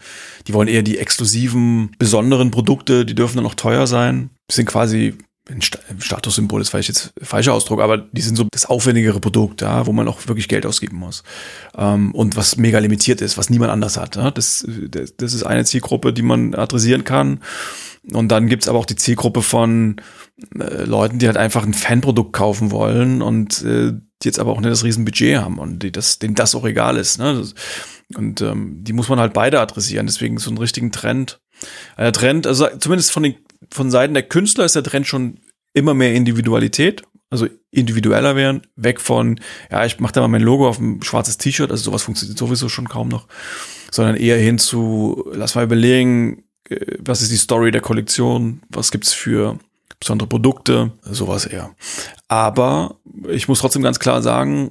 die wollen eher die exklusiven, besonderen Produkte, die dürfen dann noch teuer sein. Die sind quasi ein Statussymbol ist vielleicht jetzt falscher Ausdruck, aber die sind so das aufwendigere Produkt, ja, wo man auch wirklich Geld ausgeben muss. Ähm, und was mega limitiert ist, was niemand anders hat. Ja? Das, das ist eine Zielgruppe, die man adressieren kann. Und dann gibt's aber auch die Zielgruppe von äh, Leuten, die halt einfach ein Fanprodukt kaufen wollen und äh, die jetzt aber auch nicht das Riesenbudget haben und die das, denen das auch egal ist. Ne? Und ähm, die muss man halt beide adressieren. Deswegen so einen richtigen Trend Der Trend, also zumindest von den von Seiten der Künstler ist der Trend schon immer mehr Individualität, also individueller werden, weg von, ja, ich mache da mal mein Logo auf ein schwarzes T-Shirt, also sowas funktioniert sowieso schon kaum noch, sondern eher hin zu, lass mal überlegen, was ist die Story der Kollektion, was gibt's für besondere Produkte, sowas eher. Aber ich muss trotzdem ganz klar sagen,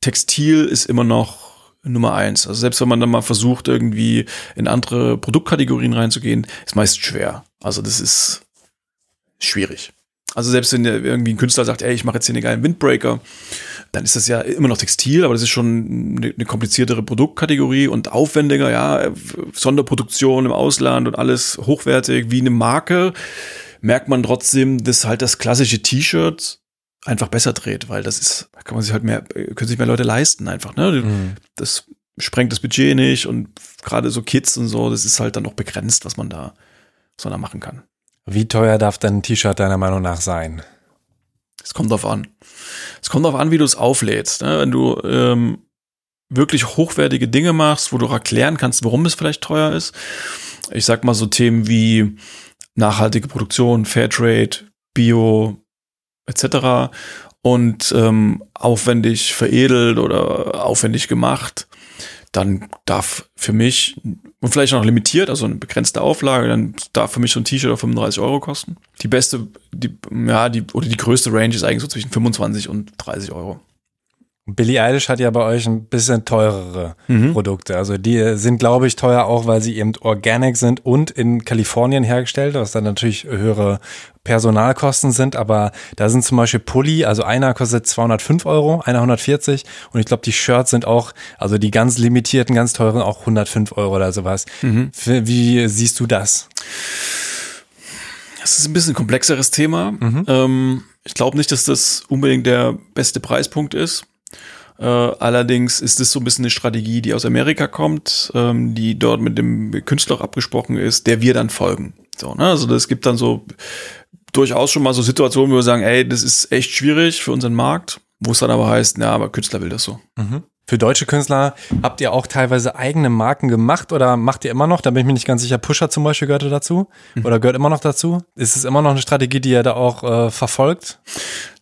Textil ist immer noch Nummer eins. Also selbst wenn man dann mal versucht, irgendwie in andere Produktkategorien reinzugehen, ist meist schwer. Also das ist schwierig. Also selbst wenn irgendwie ein Künstler sagt, ey, ich mache jetzt hier einen geilen Windbreaker, dann ist das ja immer noch Textil, aber das ist schon eine, eine kompliziertere Produktkategorie und aufwendiger, ja, Sonderproduktion im Ausland und alles hochwertig wie eine Marke, merkt man trotzdem, dass halt das klassische T-Shirt einfach besser dreht, weil das ist, kann man sich halt mehr, können sich mehr Leute leisten einfach, ne? Mhm. Das sprengt das Budget nicht und gerade so Kids und so, das ist halt dann noch begrenzt, was man da, was man da machen kann. Wie teuer darf denn ein T-Shirt deiner Meinung nach sein? Es kommt drauf an. Es kommt darauf an, wie du es auflädst. Ne? Wenn du ähm, wirklich hochwertige Dinge machst, wo du auch erklären kannst, warum es vielleicht teuer ist. Ich sag mal so Themen wie nachhaltige Produktion, Fairtrade, Bio, etc. und ähm, aufwendig veredelt oder aufwendig gemacht, dann darf für mich, und vielleicht noch limitiert, also eine begrenzte Auflage, dann darf für mich so ein T-Shirt auf 35 Euro kosten. Die beste, die, ja, die, oder die größte Range ist eigentlich so zwischen 25 und 30 Euro. Billie Eilish hat ja bei euch ein bisschen teurere mhm. Produkte. Also die sind, glaube ich, teuer auch, weil sie eben organic sind und in Kalifornien hergestellt, was dann natürlich höhere Personalkosten sind. Aber da sind zum Beispiel Pulli, also einer kostet 205 Euro, einer 140. Und ich glaube, die Shirts sind auch, also die ganz limitierten, ganz teuren, auch 105 Euro oder sowas. Mhm. Wie siehst du das? Das ist ein bisschen ein komplexeres Thema. Mhm. Ähm, ich glaube nicht, dass das unbedingt der beste Preispunkt ist. Äh, allerdings ist es so ein bisschen eine Strategie, die aus Amerika kommt, ähm, die dort mit dem Künstler abgesprochen ist, der wir dann folgen. So, ne? Also es gibt dann so durchaus schon mal so Situationen, wo wir sagen, ey, das ist echt schwierig für unseren Markt, wo es dann aber heißt, ja, aber Künstler will das so. Mhm. Für deutsche Künstler habt ihr auch teilweise eigene Marken gemacht oder macht ihr immer noch? Da bin ich mir nicht ganz sicher. Pusher zum Beispiel gehörte dazu mhm. oder gehört immer noch dazu? Ist es immer noch eine Strategie, die ihr da auch äh, verfolgt?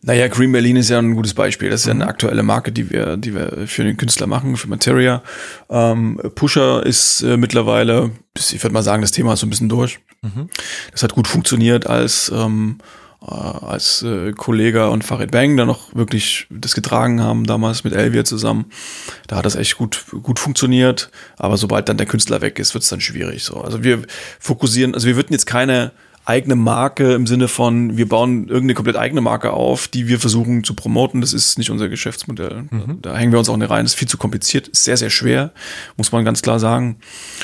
Naja, Green Berlin ist ja ein gutes Beispiel. Das ist ja eine aktuelle Marke, die wir, die wir für den Künstler machen, für Materia. Ähm, Pusher ist äh, mittlerweile, ich würde mal sagen, das Thema ist so ein bisschen durch. Mhm. Das hat gut funktioniert als ähm, äh, als äh, Kollege und Farid Bang da noch wirklich das getragen haben, damals mit Elvia zusammen. Da hat das echt gut, gut funktioniert. Aber sobald dann der Künstler weg ist, wird es dann schwierig. So. Also wir fokussieren, also wir würden jetzt keine eigene Marke im Sinne von, wir bauen irgendeine komplett eigene Marke auf, die wir versuchen zu promoten. Das ist nicht unser Geschäftsmodell. Mhm. Da hängen wir uns auch nicht rein. Das ist viel zu kompliziert, ist sehr, sehr schwer, muss man ganz klar sagen.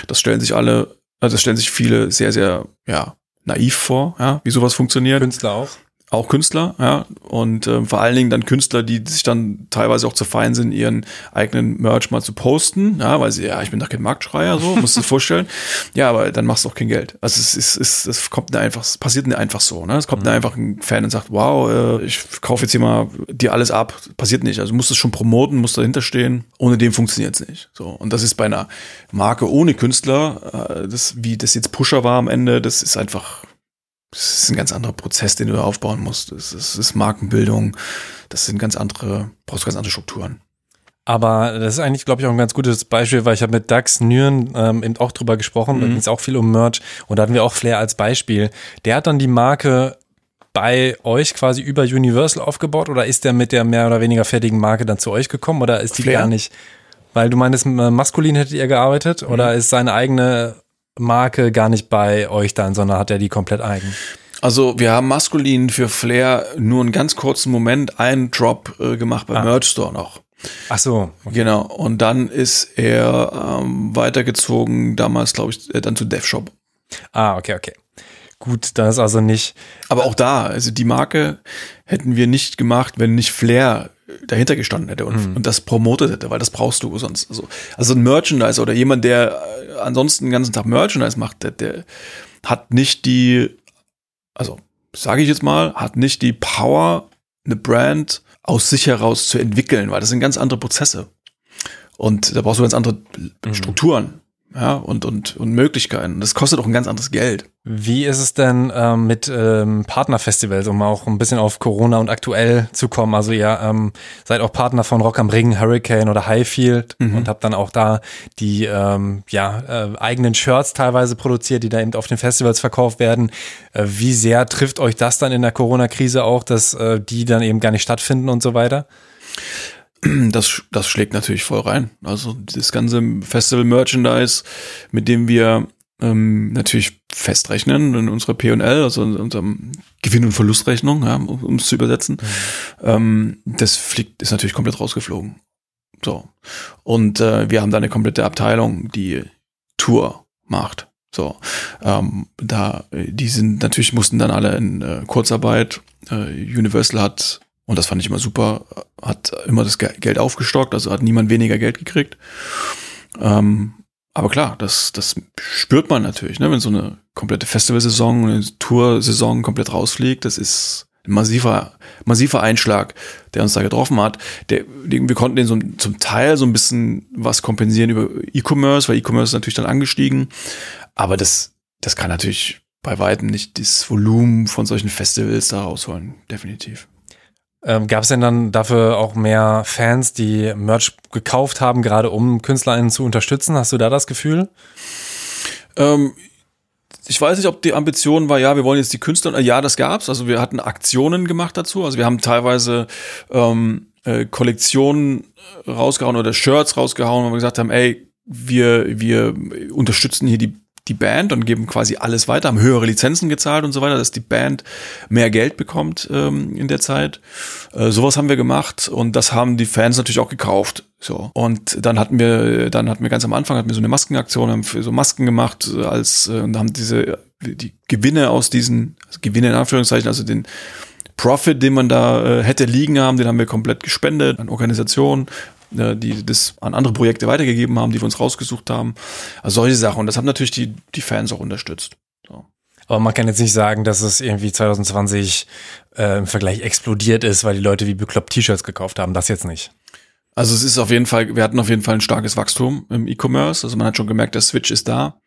Das stellen sich alle, also das stellen sich viele sehr, sehr, ja, naiv vor, ja, wie sowas funktioniert. Künstler auch. Auch Künstler, ja. Und äh, vor allen Dingen dann Künstler, die sich dann teilweise auch zu fein sind, ihren eigenen Merch mal zu posten, ja, weil sie, ja, ich bin doch kein Marktschreier, so, musst du dir vorstellen. Ja, aber dann machst du auch kein Geld. Also es ist, es, es kommt mir einfach, es passiert mir einfach so, ne? Es kommt mhm. einfach ein Fan und sagt, wow, äh, ich kaufe jetzt hier mal dir alles ab. Passiert nicht. Also du musst es schon promoten, musst dahinter stehen. Ohne dem funktioniert es nicht. So. Und das ist bei einer Marke ohne Künstler, äh, das, wie das jetzt Pusher war am Ende, das ist einfach das ist ein ganz anderer Prozess, den du aufbauen musst. Das ist, ist Markenbildung. Das sind ganz andere, brauchst ganz andere Strukturen. Aber das ist eigentlich, glaube ich, auch ein ganz gutes Beispiel, weil ich habe mit Dax Nüren ähm, eben auch drüber gesprochen. Mhm. Da ging es auch viel um Merch. Und da hatten wir auch Flair als Beispiel. Der hat dann die Marke bei euch quasi über Universal aufgebaut oder ist der mit der mehr oder weniger fertigen Marke dann zu euch gekommen oder ist die Flair? gar nicht? Weil du meinst, maskulin hättet ihr gearbeitet mhm. oder ist seine eigene Marke gar nicht bei euch dann, sondern hat er die komplett eigen? Also wir haben maskulin für Flair nur einen ganz kurzen Moment einen Drop äh, gemacht beim ah. Merch Store noch. Ach so. Okay. Genau. Und dann ist er ähm, weitergezogen, damals glaube ich, äh, dann zu DevShop. Ah, okay, okay. Gut, das ist also nicht. Aber auch da, also die Marke hätten wir nicht gemacht, wenn nicht Flair dahinter gestanden hätte und, mhm. und das promotet hätte, weil das brauchst du sonst. Also, also ein Merchandise oder jemand, der äh, ansonsten den ganzen Tag Merchandise macht, der, der hat nicht die, also sage ich jetzt mal, hat nicht die Power, eine Brand aus sich heraus zu entwickeln, weil das sind ganz andere Prozesse. Und da brauchst du ganz andere mhm. Strukturen. ja, und, und, und Möglichkeiten. Das kostet auch ein ganz anderes Geld. Wie ist es denn ähm, mit ähm, Partnerfestivals, um auch ein bisschen auf Corona und aktuell zu kommen? Also ihr ähm, seid auch Partner von Rock am Ring, Hurricane oder Highfield mhm. und habt dann auch da die ähm, ja, äh, eigenen Shirts teilweise produziert, die da eben auf den Festivals verkauft werden. Äh, wie sehr trifft euch das dann in der Corona-Krise auch, dass äh, die dann eben gar nicht stattfinden und so weiter? das, das schlägt natürlich voll rein. Also das ganze Festival-Merchandise, mit dem wir ähm, natürlich festrechnen in unserer P&L, also in unserem Gewinn- und Verlustrechnung, ja, um es zu übersetzen, mhm. ähm, das fliegt, ist natürlich komplett rausgeflogen. So. Und äh, wir haben da eine komplette Abteilung, die Tour macht. So, ähm, da, die sind natürlich mussten dann alle in äh, Kurzarbeit. Äh, Universal hat und das fand ich immer super, hat immer das Geld aufgestockt, also hat niemand weniger Geld gekriegt. Ähm, aber klar, das, das spürt man natürlich, ne? wenn so eine komplette Festivalsaison, eine Toursaison komplett rausfliegt, das ist ein massiver, massiver Einschlag, der uns da getroffen hat. Der, wir konnten den so, zum Teil so ein bisschen was kompensieren über E-Commerce, weil E-Commerce ist natürlich dann angestiegen. Aber das, das kann natürlich bei weitem nicht das Volumen von solchen Festivals da rausholen, definitiv. Ähm, Gab es denn dann dafür auch mehr Fans, die Merch gekauft haben, gerade um KünstlerInnen zu unterstützen? Hast du da das Gefühl? Ähm, ich weiß nicht, ob die Ambition war, ja, wir wollen jetzt die Künstler, ja, das gab's. Also wir hatten Aktionen gemacht dazu. Also wir haben teilweise ähm, äh, Kollektionen rausgehauen oder Shirts rausgehauen, wo wir gesagt haben, ey, wir, wir unterstützen hier die die Band und geben quasi alles weiter, haben höhere Lizenzen gezahlt und so weiter, dass die Band mehr Geld bekommt ähm, in der Zeit. Äh, sowas haben wir gemacht und das haben die Fans natürlich auch gekauft. So und dann hatten wir, dann hatten wir ganz am Anfang hatten wir so eine Maskenaktion, haben so Masken gemacht äh, als äh, und haben diese die Gewinne aus diesen also Gewinne in Anführungszeichen, also den Profit, den man da äh, hätte liegen haben, den haben wir komplett gespendet an Organisationen, äh, die das an andere Projekte weitergegeben haben, die wir uns rausgesucht haben. Also solche Sachen. Und das haben natürlich die, die Fans auch unterstützt. So. Aber man kann jetzt nicht sagen, dass es irgendwie 2020 äh, im Vergleich explodiert ist, weil die Leute wie bekloppt T-Shirts gekauft haben. Das jetzt nicht. Also es ist auf jeden Fall, wir hatten auf jeden Fall ein starkes Wachstum im E-Commerce. Also man hat schon gemerkt, der Switch ist da.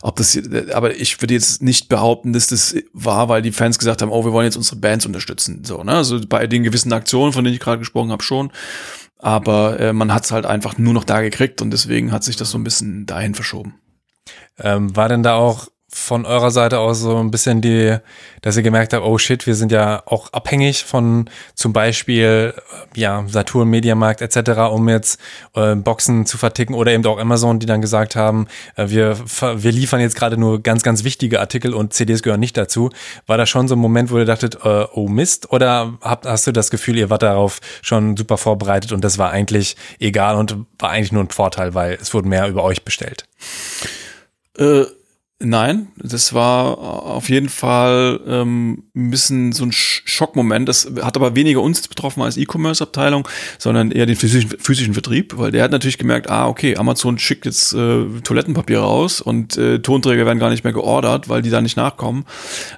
Ob das, aber ich würde jetzt nicht behaupten, dass das war, weil die Fans gesagt haben, oh, wir wollen jetzt unsere Bands unterstützen. So, ne? Also bei den gewissen Aktionen, von denen ich gerade gesprochen habe, schon. Aber äh, man hat es halt einfach nur noch da gekriegt und deswegen hat sich das so ein bisschen dahin verschoben. Ähm, war denn da auch von eurer Seite aus so ein bisschen die, dass ihr gemerkt habt, oh shit, wir sind ja auch abhängig von zum Beispiel äh, ja Saturn, Mediamarkt etc., um jetzt äh, Boxen zu verticken oder eben auch Amazon, die dann gesagt haben, äh, wir wir liefern jetzt gerade nur ganz ganz wichtige Artikel und CDs gehören nicht dazu. War da schon so ein Moment, wo ihr dachtet, äh, oh Mist, oder habt hast du das Gefühl, ihr wart darauf schon super vorbereitet und das war eigentlich egal und war eigentlich nur ein Vorteil, weil es wurde mehr über euch bestellt? Nein, das war auf jeden Fall ähm, ein bisschen so ein Schockmoment. Das hat aber weniger uns betroffen als E-Commerce-Abteilung, sondern eher den physischen, physischen Vertrieb, weil der hat natürlich gemerkt, ah, okay, Amazon schickt jetzt äh, Toilettenpapier raus und äh, Tonträger werden gar nicht mehr geordert, weil die da nicht nachkommen.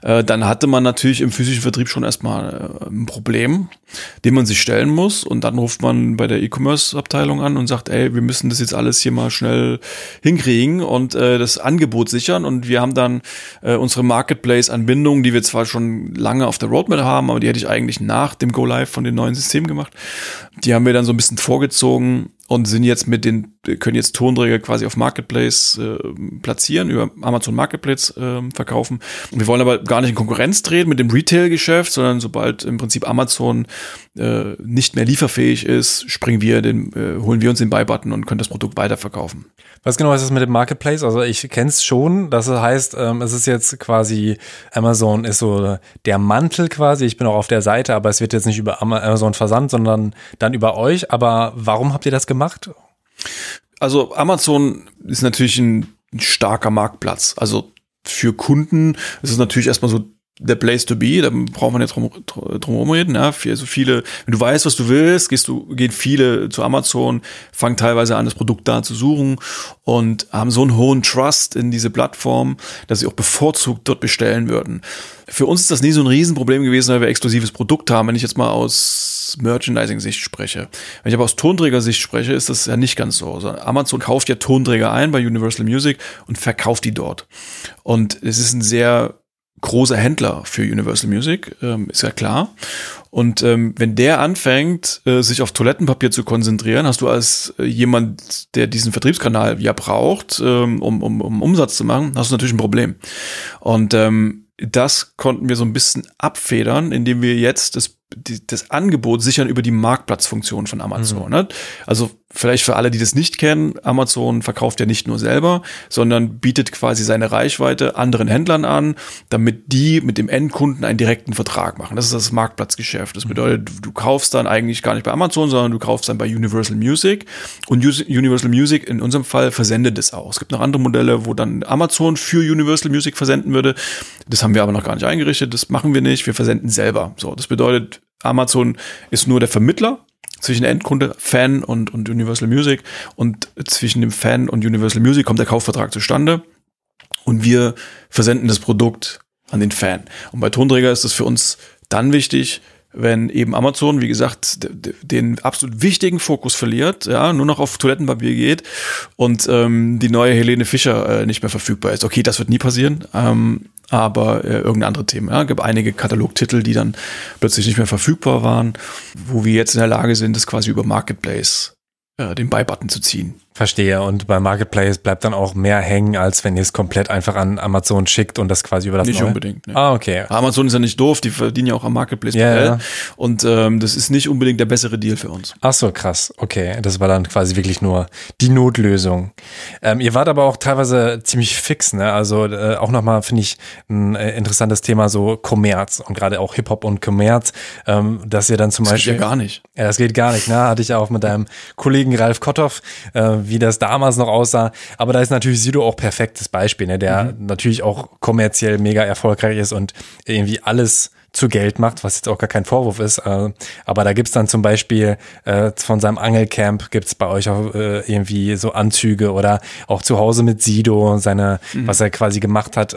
Äh, dann hatte man natürlich im physischen Vertrieb schon erstmal äh, ein Problem, dem man sich stellen muss. Und dann ruft man bei der E-Commerce-Abteilung an und sagt, ey, wir müssen das jetzt alles hier mal schnell hinkriegen und äh, das Angebot sichern und wir haben dann äh, unsere Marketplace-Anbindung, die wir zwar schon lange auf der Roadmap haben, aber die hätte ich eigentlich nach dem Go Live von den neuen Systemen gemacht. Die haben wir dann so ein bisschen vorgezogen und sind jetzt mit den, können jetzt Tonträger quasi auf Marketplace äh, platzieren, über Amazon Marketplace äh, verkaufen. Und wir wollen aber gar nicht in Konkurrenz treten mit dem Retail-Geschäft, sondern sobald im Prinzip Amazon äh, nicht mehr lieferfähig ist, springen wir den, äh, holen wir uns den Buy-Button und können das Produkt weiterverkaufen. Was genau ist das mit dem Marketplace? Also ich kenne es schon, das heißt, ähm, es ist jetzt quasi, Amazon ist so der Mantel quasi, ich bin auch auf der Seite, aber es wird jetzt nicht über Amazon versandt, sondern dann über euch. Aber warum habt ihr das gemacht? Also Amazon ist natürlich ein, starker Marktplatz. Also für Kunden ist es natürlich erstmal so der Place to be, da braucht man jetzt drum, drum reden, ja, also viele, wenn du weißt, was du willst, gehst du, gehen viele zu Amazon, fangen teilweise an, das Produkt da zu suchen und haben so einen hohen Trust in diese Plattform, dass sie auch bevorzugt dort bestellen würden. Für uns ist das nie so ein Riesenproblem gewesen, weil wir exklusives Produkt haben. Wenn ich jetzt mal aus Merchandising-Sicht spreche. Wenn ich aber aus Tonträger-Sicht spreche, ist das ja nicht ganz so. Also Amazon kauft ja Tonträger ein bei Universal Music und verkauft die dort. Und es ist ein sehr großer Händler für Universal Music, ähm, ist ja klar. Und ähm, wenn der anfängt, äh, sich auf Toilettenpapier zu konzentrieren, hast du als äh, jemand, der diesen Vertriebskanal ja braucht, ähm, um, um, um Umsatz zu machen, hast du natürlich ein Problem. Und ähm, das konnten wir so ein bisschen abfedern, indem wir jetzt das, die, das Angebot sichern über die Marktplatzfunktion von Amazon. Mhm. Ne? Also vielleicht für alle, die das nicht kennen, Amazon verkauft ja nicht nur selber, sondern bietet quasi seine Reichweite anderen Händlern an, damit die mit dem Endkunden einen direkten Vertrag machen. Das ist das Marktplatzgeschäft. Das mhm. bedeutet, du kaufst dann eigentlich gar nicht bei Amazon, sondern du kaufst dann bei Universal Music und Universal Music in unserem Fall versendet es auch. Es gibt noch andere Modelle, wo dann Amazon für Universal Music versenden würde. Das haben wir aber noch gar nicht eingerichtet. Das machen wir nicht. Wir versenden selber. So, das bedeutet, Amazon ist nur der Vermittler zwischen Endkunde, Fan und, und Universal Music und zwischen dem Fan und Universal Music kommt der Kaufvertrag zustande und wir versenden das Produkt an den Fan. Und bei Tonträger ist es für uns dann wichtig, wenn eben Amazon, wie gesagt, den absolut wichtigen Fokus verliert, ja, nur noch auf Toilettenpapier geht und ähm, die neue Helene Fischer äh, nicht mehr verfügbar ist. Okay, das wird nie passieren. Ähm, aber äh, irgendeine andere Themen. Ja. Es gibt einige Katalogtitel, die dann plötzlich nicht mehr verfügbar waren, wo wir jetzt in der Lage sind, das quasi über Marketplace äh, den Buy-Button zu ziehen. Verstehe. Und bei Marketplace bleibt dann auch mehr hängen, als wenn ihr es komplett einfach an Amazon schickt und das quasi über das Nicht Neue? unbedingt. Ne. Ah, okay. Amazon ist ja nicht doof, die verdienen ja auch am Marketplace. Ja, ja. Und ähm, das ist nicht unbedingt der bessere Deal für uns. Ach so, krass. Okay, das war dann quasi wirklich nur die Notlösung. Ähm, ihr wart aber auch teilweise ziemlich fix, ne? Also äh, auch nochmal, finde ich, ein äh, interessantes Thema, so Kommerz und gerade auch Hip-Hop und Kommerz, ähm, dass ihr dann zum das Beispiel. Geht ja gar nicht. Ja, das geht gar nicht, ne? Hatte ich auch mit deinem Kollegen Ralf Kotthoff, äh, wie das damals noch aussah. Aber da ist natürlich Sido auch perfektes Beispiel, ne? der mhm. natürlich auch kommerziell mega erfolgreich ist und irgendwie alles zu Geld macht, was jetzt auch gar kein Vorwurf ist. Äh, aber da gibt's dann zum Beispiel äh, von seinem Angelcamp gibt's bei euch auch äh, irgendwie so Anzüge oder auch zu Hause mit Sido, seine, mhm. was er quasi gemacht hat.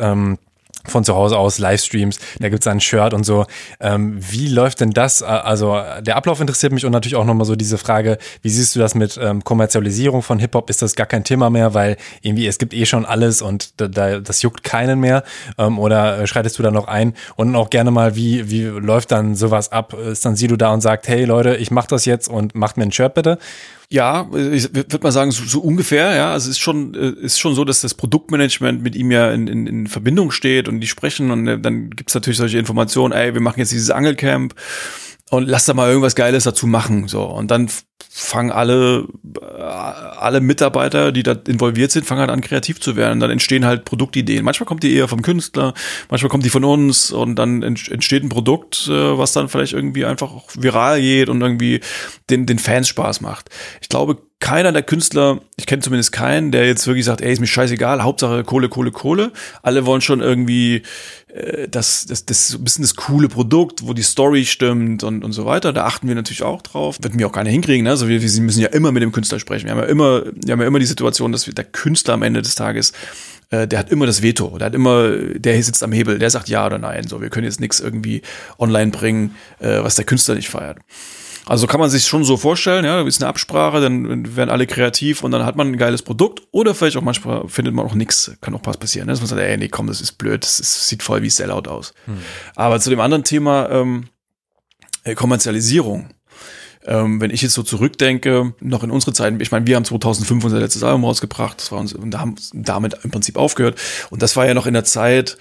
Von zu Hause aus Livestreams, da gibt's ein Shirt und so. Ähm, wie läuft denn das? Also der Ablauf interessiert mich und natürlich auch nochmal so diese Frage, wie siehst du das mit ähm, Kommerzialisierung von Hip-Hop? Ist das gar kein Thema mehr, weil irgendwie es gibt eh schon alles und da, da, das juckt keinen mehr? Ähm, oder äh, schreitest du da noch ein? Und auch gerne mal, wie, wie läuft dann sowas ab? Ist dann Sido da und sagt, hey Leute, ich mach das jetzt und macht mir ein Shirt bitte? Ja, ich würde mal sagen, so, so, ungefähr, ja. Also es ist schon, äh, ist schon so, dass das Produktmanagement mit ihm ja in, in, in Verbindung steht und die sprechen und äh, dann gibt's natürlich solche Informationen, ey, wir machen jetzt dieses Angelcamp und lass da mal irgendwas Geiles dazu machen. So. Und dann fangen alle, äh, alle Mitarbeiter, die da involviert sind, fangen halt an, kreativ zu werden. Und dann entstehen halt Produktideen. Manchmal kommt die eher vom Künstler, manchmal kommt die von uns und dann entsteht ein Produkt, äh, was dann vielleicht irgendwie einfach viral geht und irgendwie den, den Fans Spaß macht. Ich glaube, keiner der Künstler, ich kenne zumindest keinen, der jetzt wirklich sagt, ey, ist mir scheißegal, Hauptsache Kohle, Kohle, Kohle. Alle wollen schon irgendwie äh, das, das, das so ein bisschen das coole Produkt, wo die Story stimmt und, und so weiter. Da achten wir natürlich auch drauf. Wird mir auch keiner hinkriegen, ne? Also wir, wir müssen ja immer mit dem Künstler sprechen. Wir haben ja immer, wir haben ja immer die Situation, dass wir, der Künstler am Ende des Tages äh, der hat immer das Veto, der hat immer, der sitzt am Hebel, der sagt ja oder nein. So, wir können jetzt nichts irgendwie online bringen, äh, was der Künstler nicht feiert. Also kann man sich schon so vorstellen, ja, da ist eine Absprache, dann werden alle kreativ und dann hat man ein geiles Produkt oder vielleicht auch manchmal findet man auch nichts, kann auch was passieren, ne? dass man sagt, ey, nee, komm, das ist blöd, das, ist, sieht voll wie Sellout aus. Hm. Aber zu dem anderen Thema ähm, äh, Kommerzialisierung. Ähm, wenn ich jetzt so zurückdenke, noch in unsere Zeiten, ich meine, wir haben 2005 unser letztes Album rausgebracht, das war uns, und da haben damit im Prinzip aufgehört. Und das war ja noch in der Zeit,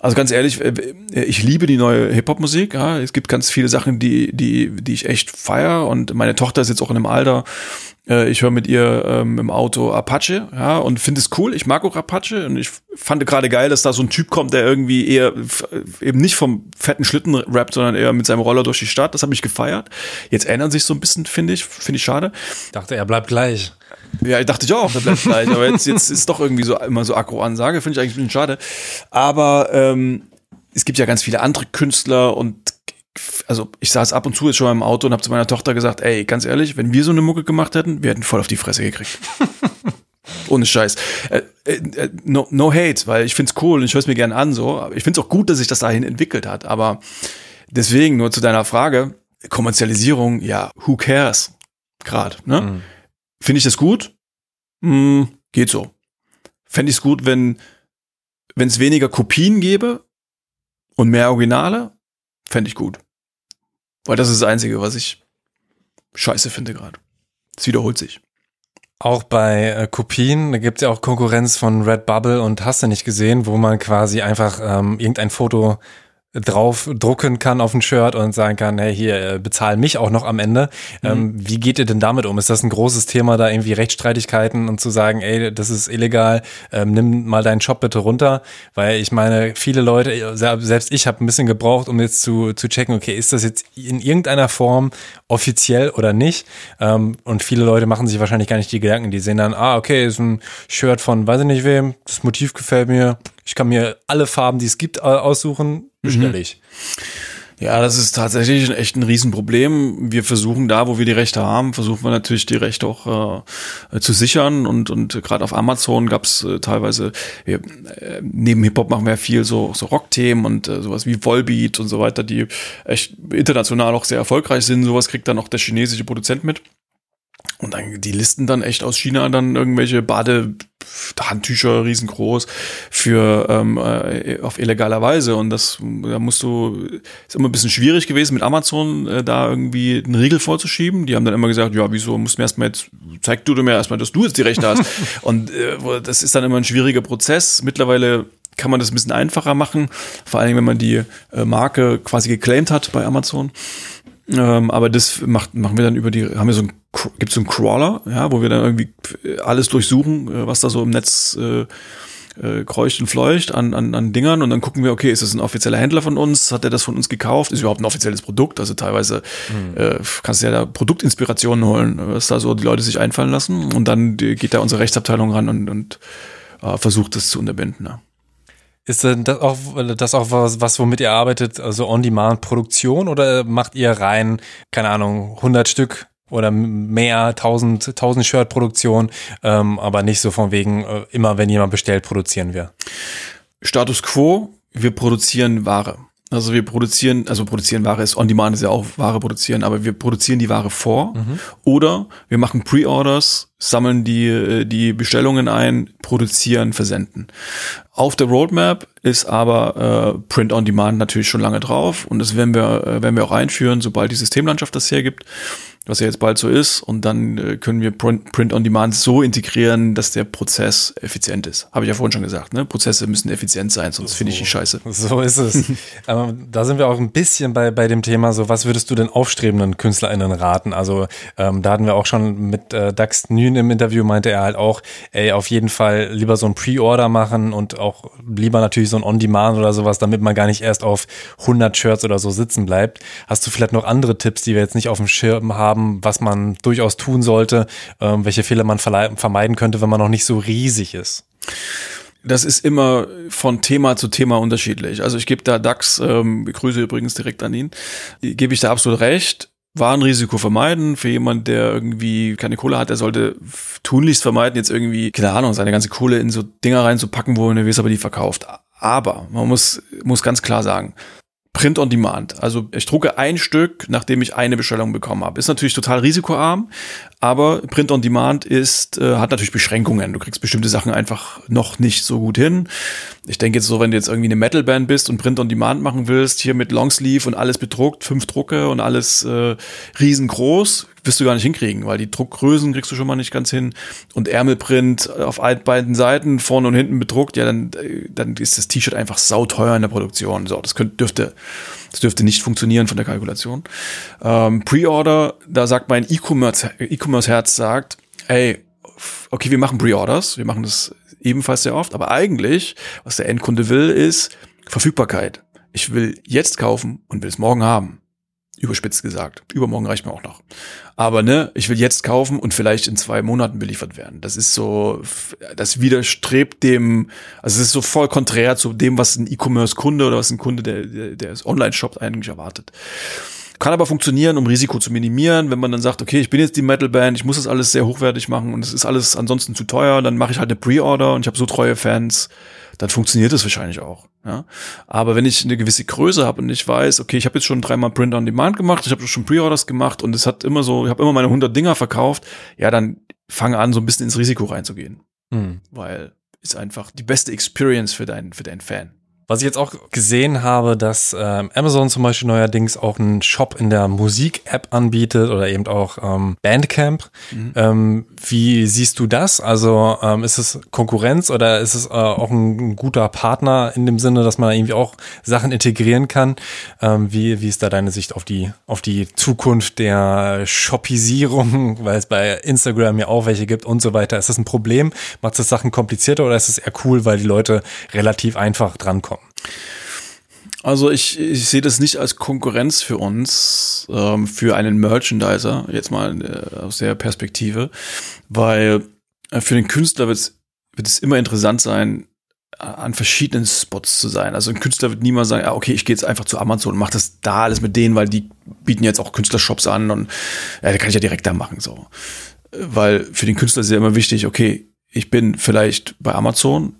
also ganz ehrlich, äh, ich liebe die neue Hip-Hop-Musik. Ja. Es gibt ganz viele Sachen, die, die, die ich echt feier. Und meine Tochter ist jetzt auch in einem Alter. Äh, ich höre mit ihr ähm, im Auto Apache, ja, und finde es cool. Ich mag auch Apache und ich fand gerade geil, dass da so ein Typ kommt, der irgendwie eher eben nicht vom fetten Schlitten rappt, sondern eher mit seinem Roller durch die Stadt. Das habe ich gefeiert. Jetzt ändern sich so ein bisschen, finde ich, finde ich schade. Ich dachte, er bleibt gleich. Ja, ich dachte ich auch, der bleibt gleich. Aber jetzt, jetzt ist doch irgendwie so immer so Akro-Ansage, finde ich eigentlich ein bisschen schade. Aber ähm, es gibt ja ganz viele andere Künstler und also ich saß ab und zu jetzt schon mal im Auto und habe zu meiner Tochter gesagt, ey, ganz ehrlich, wenn wir so eine Mucke gemacht hätten, wir hätten voll auf die Fresse gekriegt. Ohne Scheiß. Äh, äh, no, no hate, weil ich find's cool und ich höre es mir gerne an so. Ich find's auch gut, dass sich das dahin entwickelt hat. Aber deswegen nur zu deiner Frage, Kommerzialisierung, ja, who cares? Gerade, ne? Mhm. Finde ich das gut? Hm, geht so. Fände ich es gut, wenn wenn es weniger Kopien gäbe und mehr Originale, fände ich gut. Weil das ist das Einzige, was ich scheiße finde gerade. Es wiederholt sich. Auch bei äh, Kopien, da gibt es ja auch Konkurrenz von Redbubble und hast du nicht gesehen, wo man quasi einfach ähm, irgendein Foto drauf drucken kann auf ein Shirt und sagen kann, hey, hier, äh, bezahl mich auch noch am Ende. Mhm. Ähm, wie geht ihr denn damit um? Ist das ein großes Thema, da irgendwie Rechtsstreitigkeiten und zu sagen, ey, das ist illegal, ähm, nimm mal deinen Shop bitte runter? Weil ich meine, viele Leute, selbst ich habe ein bisschen gebraucht, um jetzt zu, zu checken, okay, ist das jetzt in irgendeiner Form offiziell oder nicht? Ähm, und viele Leute machen sich wahrscheinlich gar nicht die Gedanken, die sehen dann, ah, okay, ist ein Shirt von weiß ich nicht wem, das Motiv gefällt mir, ich kann mir alle Farben, die es gibt, aussuchen, bestelle ich. Ja, das ist tatsächlich echt ein Riesenproblem. Wir versuchen da, wo wir die Rechte haben, versuchen wir natürlich die Rechte auch äh, zu sichern und und gerade auf Amazon gab's äh, teilweise wir, äh, neben Hip Hop machen wir viel so so Rockthemen und äh, sowas wie Volbeat und so weiter, die echt international auch sehr erfolgreich sind. Sowas kriegt dann auch der chinesische Produzent mit. Und dann die Listen dann echt aus China dann irgendwelche Bade Handtücher riesengroß für ähm, äh, auf illegaler Weise und das da musst du ist immer ein bisschen schwierig gewesen mit Amazon äh, da irgendwie einen Riegel vorzuschieben. Die haben dann immer gesagt, ja, wieso musst du mir erstmal jetzt zeig du mir erstmal, dass du jetzt die Rechte hast und äh, das ist dann immer ein schwieriger Prozess. Mittlerweile kann man das ein bisschen einfacher machen, vor allem wenn man die äh, Marke quasi geclaimed hat bei Amazon. Ähm, aber das macht, machen wir dann über die, haben wir so ein, gibt so einen Crawler, ja, wo wir dann irgendwie alles durchsuchen, äh, was da so im Netz äh, äh, kreucht und fleucht an, an, an Dingern und dann gucken wir, okay, ist das ein offizieller Händler von uns? Hat der das von uns gekauft? Ist überhaupt ein offizielles Produkt? Also teilweise mhm. äh, kannst du ja da Produktinspirationen holen, was da so die Leute sich einfallen lassen und dann geht da unsere Rechtsabteilung ran und, und äh, versucht das zu unterbinden. Ja. Ist denn das auch, das auch was, was, womit ihr arbeitet, also On-Demand-Produktion oder macht ihr rein, keine Ahnung, 100 Stück oder mehr, 1000, 1000 Shirt-Produktion, ähm, aber nicht so von wegen, äh, immer wenn jemand bestellt, produzieren wir? Status Quo, wir produzieren Ware. Also wir produzieren, also produzieren Ware ist on demand ist ja auch Ware produzieren, aber wir produzieren die Ware vor mhm. oder wir machen Pre-Orders, sammeln die äh, die Bestellungen ein, produzieren, versenden. Auf der Roadmap ist aber äh, Print on Demand natürlich schon lange drauf und das werden wir äh, werden wir auch einführen, sobald die Systemlandschaft das hergibt was ja jetzt bald so ist. Und dann äh, können wir Print on Demand so integrieren, dass der Prozess effizient ist. Habe ich ja vorhin schon gesagt. Ne? Prozesse müssen effizient sein, sonst so, finde ich die scheiße. So ist es. Aber da sind wir auch ein bisschen bei, bei dem Thema, so was würdest du den aufstrebenden KünstlerInnen raten? Also ähm, da hatten wir auch schon mit äh, Dax Nün im Interview, meinte er halt auch, ey, auf jeden Fall lieber so ein Pre-Order machen und auch lieber natürlich so ein On-Demand oder sowas, damit man gar nicht erst auf 100 Shirts oder so sitzen bleibt. Hast du vielleicht noch andere Tipps, die wir jetzt nicht auf dem Schirm haben? Haben, was man durchaus tun sollte, ähm, welche Fehler man vermeiden könnte, wenn man noch nicht so riesig ist? Das ist immer von Thema zu Thema unterschiedlich. Also ich gebe da DAX, ähm, Grüße übrigens direkt an ihn, gebe ich da absolut recht. Warenrisiko vermeiden für jemand, der irgendwie keine Kohle hat, der sollte tunlichst vermeiden, jetzt irgendwie, keine Ahnung, seine ganze Kohle in so Dinger reinzupacken, wo er weiß, aber die verkauft. Aber man muss, muss ganz klar sagen, Print on Demand. Also ich drucke ein Stück, nachdem ich eine Bestellung bekommen habe. Ist natürlich total risikoarm, aber Print on Demand ist, äh, hat natürlich Beschränkungen. Du kriegst bestimmte Sachen einfach noch nicht so gut hin. Ich denke jetzt so, wenn du jetzt irgendwie eine Metalband bist und Print on Demand machen willst, hier mit Longsleeve und alles bedruckt, fünf Drucke und alles äh, riesengroß, wirst du gar nicht hinkriegen, weil die Druckgrößen kriegst du schon mal nicht ganz hin. Und Ärmelprint auf beiden Seiten, vorne und hinten bedruckt, ja, dann, dann ist das T-Shirt einfach sauteuer in der Produktion. So, das könnte, dürfte, das dürfte nicht funktionieren von der Kalkulation. Ähm, Pre-Order, da sagt mein E-Commerce-Herz, sagt, ey, okay, wir machen Pre-Orders, wir machen das ebenfalls sehr oft, aber eigentlich, was der Endkunde will, ist Verfügbarkeit. Ich will jetzt kaufen und will es morgen haben. Überspitzt gesagt. Übermorgen reicht mir auch noch. Aber ne, ich will jetzt kaufen und vielleicht in zwei Monaten beliefert werden. Das ist so, das widerstrebt dem, also es ist so voll konträr zu dem, was ein E-Commerce-Kunde oder was ein Kunde, der, der, der Online-Shop eigentlich erwartet. Kann aber funktionieren, um Risiko zu minimieren. Wenn man dann sagt, okay, ich bin jetzt die Metal-Band, ich muss das alles sehr hochwertig machen und es ist alles ansonsten zu teuer, dann mache ich halt eine Pre-Order und ich habe so treue Fans, dann funktioniert das wahrscheinlich auch. Ja? Aber wenn ich eine gewisse Größe habe und ich weiß, okay, ich habe jetzt schon dreimal Print on Demand gemacht, ich habe schon Pre-Orders gemacht und es hat immer so, ich habe immer meine 100 Dinger verkauft, ja, dann fange an, so ein bisschen ins Risiko reinzugehen. Mhm. Weil ist einfach die beste Experience für deinen, für deinen Fan. Was ich jetzt auch gesehen habe, dass ähm, Amazon zum Beispiel neuerdings auch einen Shop in der Musik-App anbietet oder eben auch ähm, Bandcamp. Mhm. Ähm, wie siehst du das? Also ähm, ist es Konkurrenz oder ist es äh, auch ein, ein, guter Partner in dem Sinne, dass man irgendwie auch Sachen integrieren kann? Ähm, wie, wie ist da deine Sicht auf die, auf die Zukunft der Shoppisierung, weil es bei Instagram ja auch welche gibt und so weiter? Ist das ein Problem? Macht das Sachen komplizierter oder ist es eher cool, weil die Leute relativ einfach drankommen? Also ich, ich sehe das nicht als Konkurrenz für uns, ähm, für einen Merchandiser, jetzt mal äh, aus der Perspektive, weil äh, für den Künstler wird es immer interessant sein, an verschiedenen Spots zu sein. Also ein Künstler wird niemals sagen, ah, okay, ich gehe jetzt einfach zu Amazon und mache das da alles mit denen, weil die bieten jetzt auch Künstlershops an und ja, da kann ich ja direkt da machen. so. Weil für den Künstler ist ja immer wichtig, okay, ich bin vielleicht bei Amazon,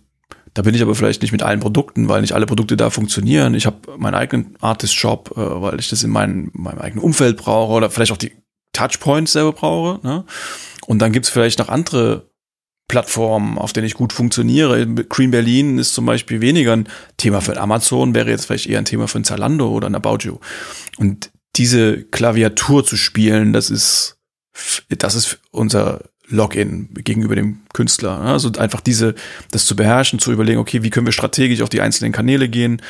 da bin ich aber vielleicht nicht mit allen Produkten, weil nicht alle Produkte da funktionieren. Ich habe meinen eigenen Artist-Shop, äh, weil ich das in mein, meinem eigenen Umfeld brauche oder vielleicht auch die Touchpoints selber brauche. Ne? Und dann gibt's vielleicht noch andere Plattformen, auf denen ich gut funktioniere. Green Berlin ist zum Beispiel weniger ein Thema für Amazon, wäre jetzt vielleicht eher ein Thema für ein Zalando oder ein About You. Und diese Klaviatur zu spielen, das ist, das ist unser Login gegenüber dem Künstler. Also einfach diese, das zu beherrschen, zu überlegen, okay, wie können wir strategisch auf die einzelnen Kanäle gehen,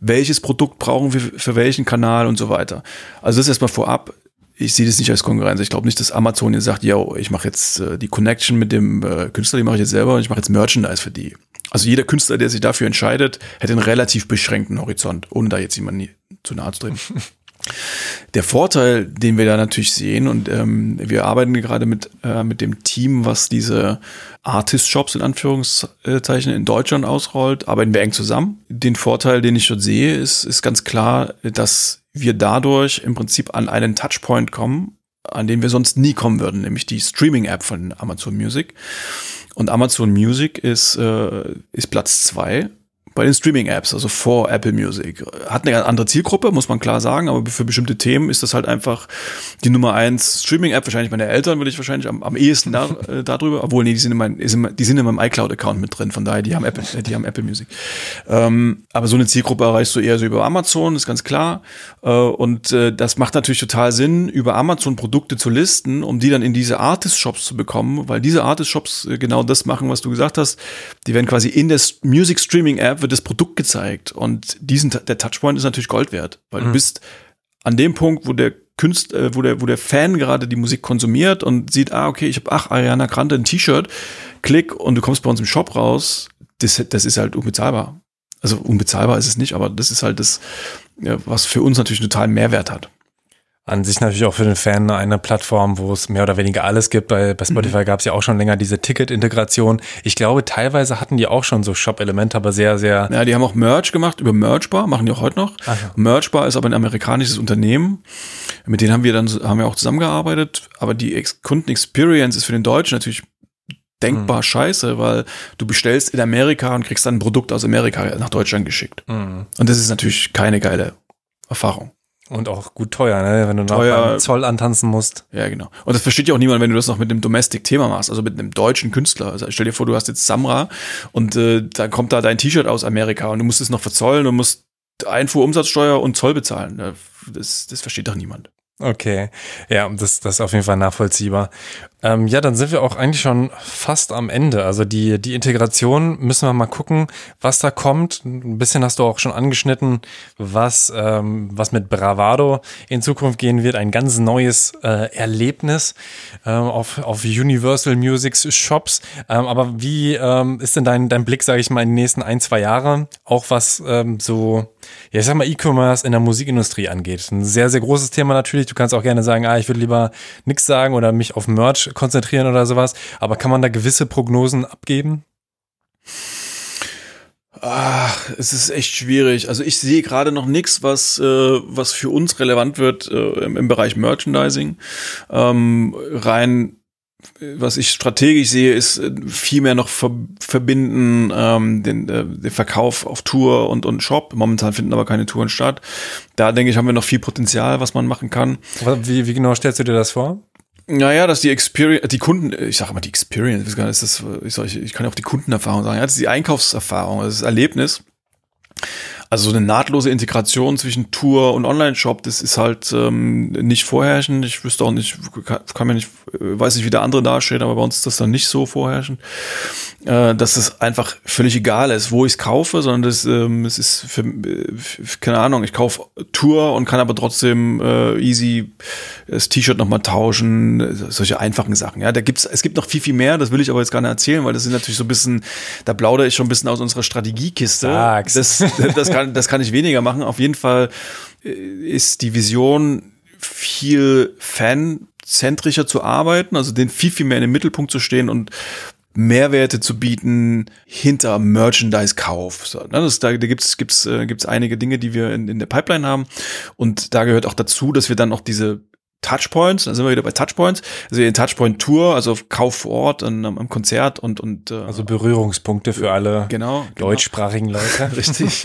welches Produkt brauchen wir für welchen Kanal und so weiter. Also das erstmal vorab. Ich sehe das nicht als Konkurrenz. Ich glaube nicht, dass Amazon jetzt sagt, yo, ich mache jetzt äh, die Connection mit dem äh, Künstler, die mache ich jetzt selber und ich mache jetzt Merchandise für die. Also jeder Künstler, der sich dafür entscheidet, hätte einen relativ beschränkten Horizont, ohne da jetzt jemanden zu nahe zu treten. Der Vorteil, den wir da natürlich sehen, und ähm, wir arbeiten gerade mit, äh, mit dem Team, was diese Artist-Shops in Anführungszeichen in Deutschland ausrollt, arbeiten wir eng zusammen. Den Vorteil, den ich dort sehe, ist, ist ganz klar, dass wir dadurch im Prinzip an einen Touchpoint kommen, an den wir sonst nie kommen würden, nämlich die Streaming-App von Amazon Music. Und Amazon Music ist, äh, ist Platz zwei bei den Streaming-Apps, also vor Apple Music. Hat eine andere Zielgruppe, muss man klar sagen, aber für bestimmte Themen ist das halt einfach die Nummer eins Streaming-App. Wahrscheinlich meine Eltern würde ich wahrscheinlich am, am ehesten da, äh, darüber, obwohl nee, die sind in, mein, die sind in meinem iCloud-Account mit drin, von daher, die haben Apple, äh, die haben Apple Music. Ähm, aber so eine Zielgruppe erreichst du eher so über Amazon, ist ganz klar. Äh, und äh, das macht natürlich total Sinn, über Amazon Produkte zu listen, um die dann in diese Artist-Shops zu bekommen, weil diese Artist-Shops äh, genau das machen, was du gesagt hast. Die werden quasi in der Music Streaming App wird das Produkt gezeigt und diesen der Touchpoint ist natürlich Gold wert, weil mhm. du bist an dem Punkt, wo der Künstler, äh, wo der, wo der Fan gerade die Musik konsumiert und sieht, ah, okay, ich habe, ach, Ariana Grande ein T-Shirt, klick und du kommst bei uns im Shop raus, das, das ist halt unbezahlbar. Also unbezahlbar ist es nicht, aber das ist halt das, was für uns natürlich total Mehrwert hat an sich natürlich auch für den Fan eine Plattform, wo es mehr oder weniger alles gibt. Bei, bei Spotify mhm. gab es ja auch schon länger diese Ticket-Integration. Ich glaube, teilweise hatten die auch schon so Shop-Elemente, aber sehr, sehr. Ja, die haben auch Merch gemacht über Merchbar, machen die auch heute noch. Ach ja. Merchbar ist aber ein amerikanisches Unternehmen. Mit denen haben wir dann haben wir auch zusammengearbeitet. Aber die Kunden-Experience ist für den Deutschen natürlich denkbar mhm. scheiße, weil du bestellst in Amerika und kriegst dann ein Produkt aus Amerika nach Deutschland geschickt. Mhm. Und das ist natürlich keine geile Erfahrung. Und auch gut teuer, ne? wenn du teuer, noch beim Zoll antanzen musst. Ja, genau. Und das versteht ja auch niemand, wenn du das noch mit einem Domestic-Thema machst, also mit einem deutschen Künstler. Also stell dir vor, du hast jetzt Samra und äh, dann kommt da dein T-Shirt aus Amerika und du musst es noch verzollen und musst Einfuhrumsatzsteuer und Zoll bezahlen. Das, das versteht doch niemand. Okay, ja, das, das ist auf jeden Fall nachvollziehbar. Ähm, ja, dann sind wir auch eigentlich schon fast am Ende. Also die, die Integration müssen wir mal gucken, was da kommt. Ein bisschen hast du auch schon angeschnitten, was, ähm, was mit Bravado in Zukunft gehen wird. Ein ganz neues äh, Erlebnis ähm, auf, auf Universal Music Shops. Ähm, aber wie ähm, ist denn dein, dein Blick, sage ich mal, in den nächsten ein, zwei Jahre? Auch was ähm, so, ja, ich sag mal, E-Commerce in der Musikindustrie angeht. Ein sehr, sehr großes Thema natürlich. Du kannst auch gerne sagen, ah, ich würde lieber nichts sagen oder mich auf Merch konzentrieren oder sowas. Aber kann man da gewisse Prognosen abgeben? Ach, es ist echt schwierig. Also ich sehe gerade noch nichts, was, äh, was für uns relevant wird äh, im, im, Bereich Merchandising. Ähm, rein was ich strategisch sehe, ist äh, viel mehr noch ver verbinden ähm, den, äh, den Verkauf auf Tour und, und Shop. Momentan finden aber keine Touren statt. Da denke ich, haben wir noch viel Potenzial, was man machen kann. Wie, wie genau stellst du dir das vor? Naja, dass die Experience, die Kunden, ich sage immer die Experience, ist das, ich, soll, ich, ich kann ja auch die Kundenerfahrung sagen, ja, das ist die Einkaufserfahrung, das ist das Erlebnis. Also so eine nahtlose Integration zwischen Tour und Online-Shop, das ist halt ähm, nicht vorherrschend. Ich wüsste auch nicht, kann, kann mir nicht, weiß nicht, wie der andere dasteht, aber bei uns ist das dann nicht so vorherrschend, äh, dass es einfach völlig egal ist, wo ich es kaufe, sondern das, ähm, es ist für, für, keine Ahnung, ich kaufe Tour und kann aber trotzdem äh, easy das T-Shirt nochmal tauschen, solche einfachen Sachen. Ja, da gibt's, es gibt noch viel, viel mehr, das will ich aber jetzt gar nicht erzählen, weil das sind natürlich so ein bisschen, da plaudere ich schon ein bisschen aus unserer Strategiekiste. Sag's. Das, das, kann, das kann ich weniger machen. Auf jeden Fall äh, ist die Vision viel fanzentrischer zu arbeiten, also den viel, viel mehr in den Mittelpunkt zu stehen und Mehrwerte zu bieten hinter Merchandise-Kauf. Ne, das, da da gibt's gibt's äh, gibt's einige Dinge, die wir in, in der Pipeline haben und da gehört auch dazu, dass wir dann auch diese Touchpoints, da sind wir wieder bei Touchpoints, also den Touchpoint Tour, also Kauf vor Ort an, am Konzert und und äh, Also Berührungspunkte für alle genau, genau. deutschsprachigen Leute. Richtig.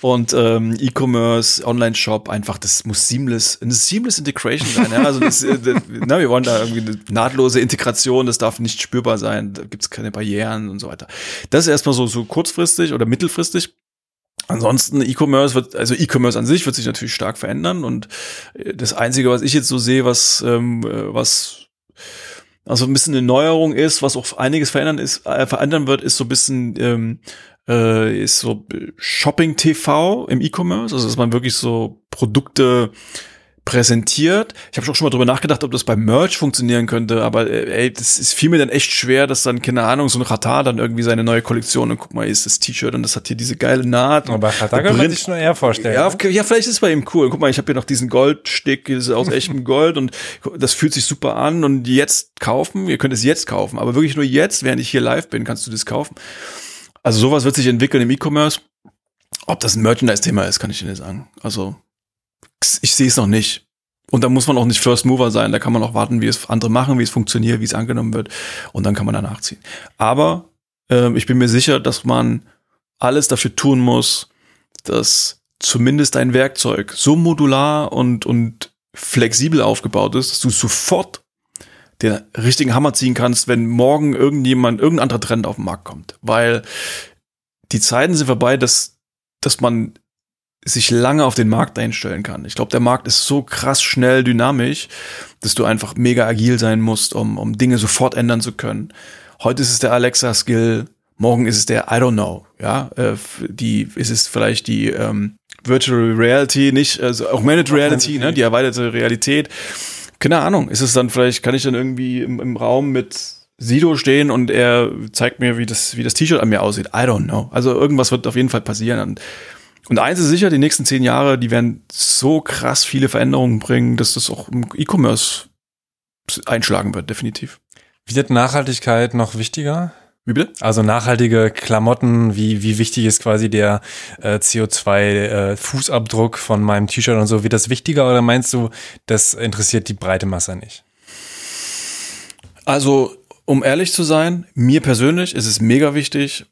und ähm, E-Commerce, Online-Shop, einfach, das muss seamless, eine seamless Integration sein. Ja? Also das, äh, na, wir wollen da irgendwie eine nahtlose Integration, das darf nicht spürbar sein, da gibt's keine Barrieren und so weiter. Das ist erstmal so, so kurzfristig oder mittelfristig. Ansonsten E-Commerce wird, also E-Commerce an sich wird sich natürlich stark verändern und äh, das Einzige, was ich jetzt so sehe, was, ähm, äh, was also ein bisschen eine Neuerung ist, was auch einiges verändern ist, äh, verändern wird, ist so ein bisschen ähm, äh, ist so Shopping TV im E-Commerce, also dass man wirklich so Produkte präsentiert. Ich habe auch schon mal drüber nachgedacht, ob das beim Merch funktionieren könnte, aber äh, ey, das ist viel mir dann echt schwer, dass dann, keine Ahnung, so ein Ratar dann irgendwie seine neue Kollektion und guck mal, ist das T-Shirt und das hat hier diese geile Naht. Aber Ratar kann man sich schon eher vorstellen. Ja, ne? ja, vielleicht ist es bei ihm cool. Guck mal, ich habe hier noch diesen Goldstick, das ist aus echtem Gold und das fühlt sich super an und jetzt kaufen, ihr könnt es jetzt kaufen, aber wirklich nur jetzt, während ich hier live bin, kannst du das kaufen. Also sowas wird sich entwickeln im E-Commerce. Ob das ein Merchandise-Thema ist, kann ich dir nicht sagen. Also ich sehe es noch nicht. Und da muss man auch nicht First Mover sein. Da kann man auch warten, wie es andere machen, wie es funktioniert, wie es angenommen wird. Und dann kann man danach ziehen. Aber äh, ich bin mir sicher, dass man alles dafür tun muss, dass zumindest ein Werkzeug so modular und, und flexibel aufgebaut ist, dass du sofort den richtigen Hammer ziehen kannst, wenn morgen irgendjemand, irgendein anderer Trend auf den Markt kommt. Weil die Zeiten sind vorbei, dass, dass man sich lange auf den Markt einstellen kann. Ich glaube, der Markt ist so krass schnell dynamisch, dass du einfach mega agil sein musst, um, um Dinge sofort ändern zu können. Heute ist es der Alexa-Skill, morgen ist es der I don't know. Ja, äh, die ist es vielleicht die ähm, Virtual Reality, nicht also Augmented Reality, ne, die erweiterte Realität. Keine Ahnung, ist es dann vielleicht, kann ich dann irgendwie im, im Raum mit Sido stehen und er zeigt mir, wie das, wie das T-Shirt an mir aussieht. I don't know. Also irgendwas wird auf jeden Fall passieren. Und und eins ist sicher, die nächsten zehn Jahre, die werden so krass viele Veränderungen bringen, dass das auch im E-Commerce einschlagen wird, definitiv. Wird Nachhaltigkeit noch wichtiger? Wie bitte? Also nachhaltige Klamotten, wie, wie wichtig ist quasi der äh, CO2-Fußabdruck äh, von meinem T-Shirt und so? Wird das wichtiger oder meinst du, das interessiert die breite Masse nicht? Also, um ehrlich zu sein, mir persönlich ist es mega wichtig,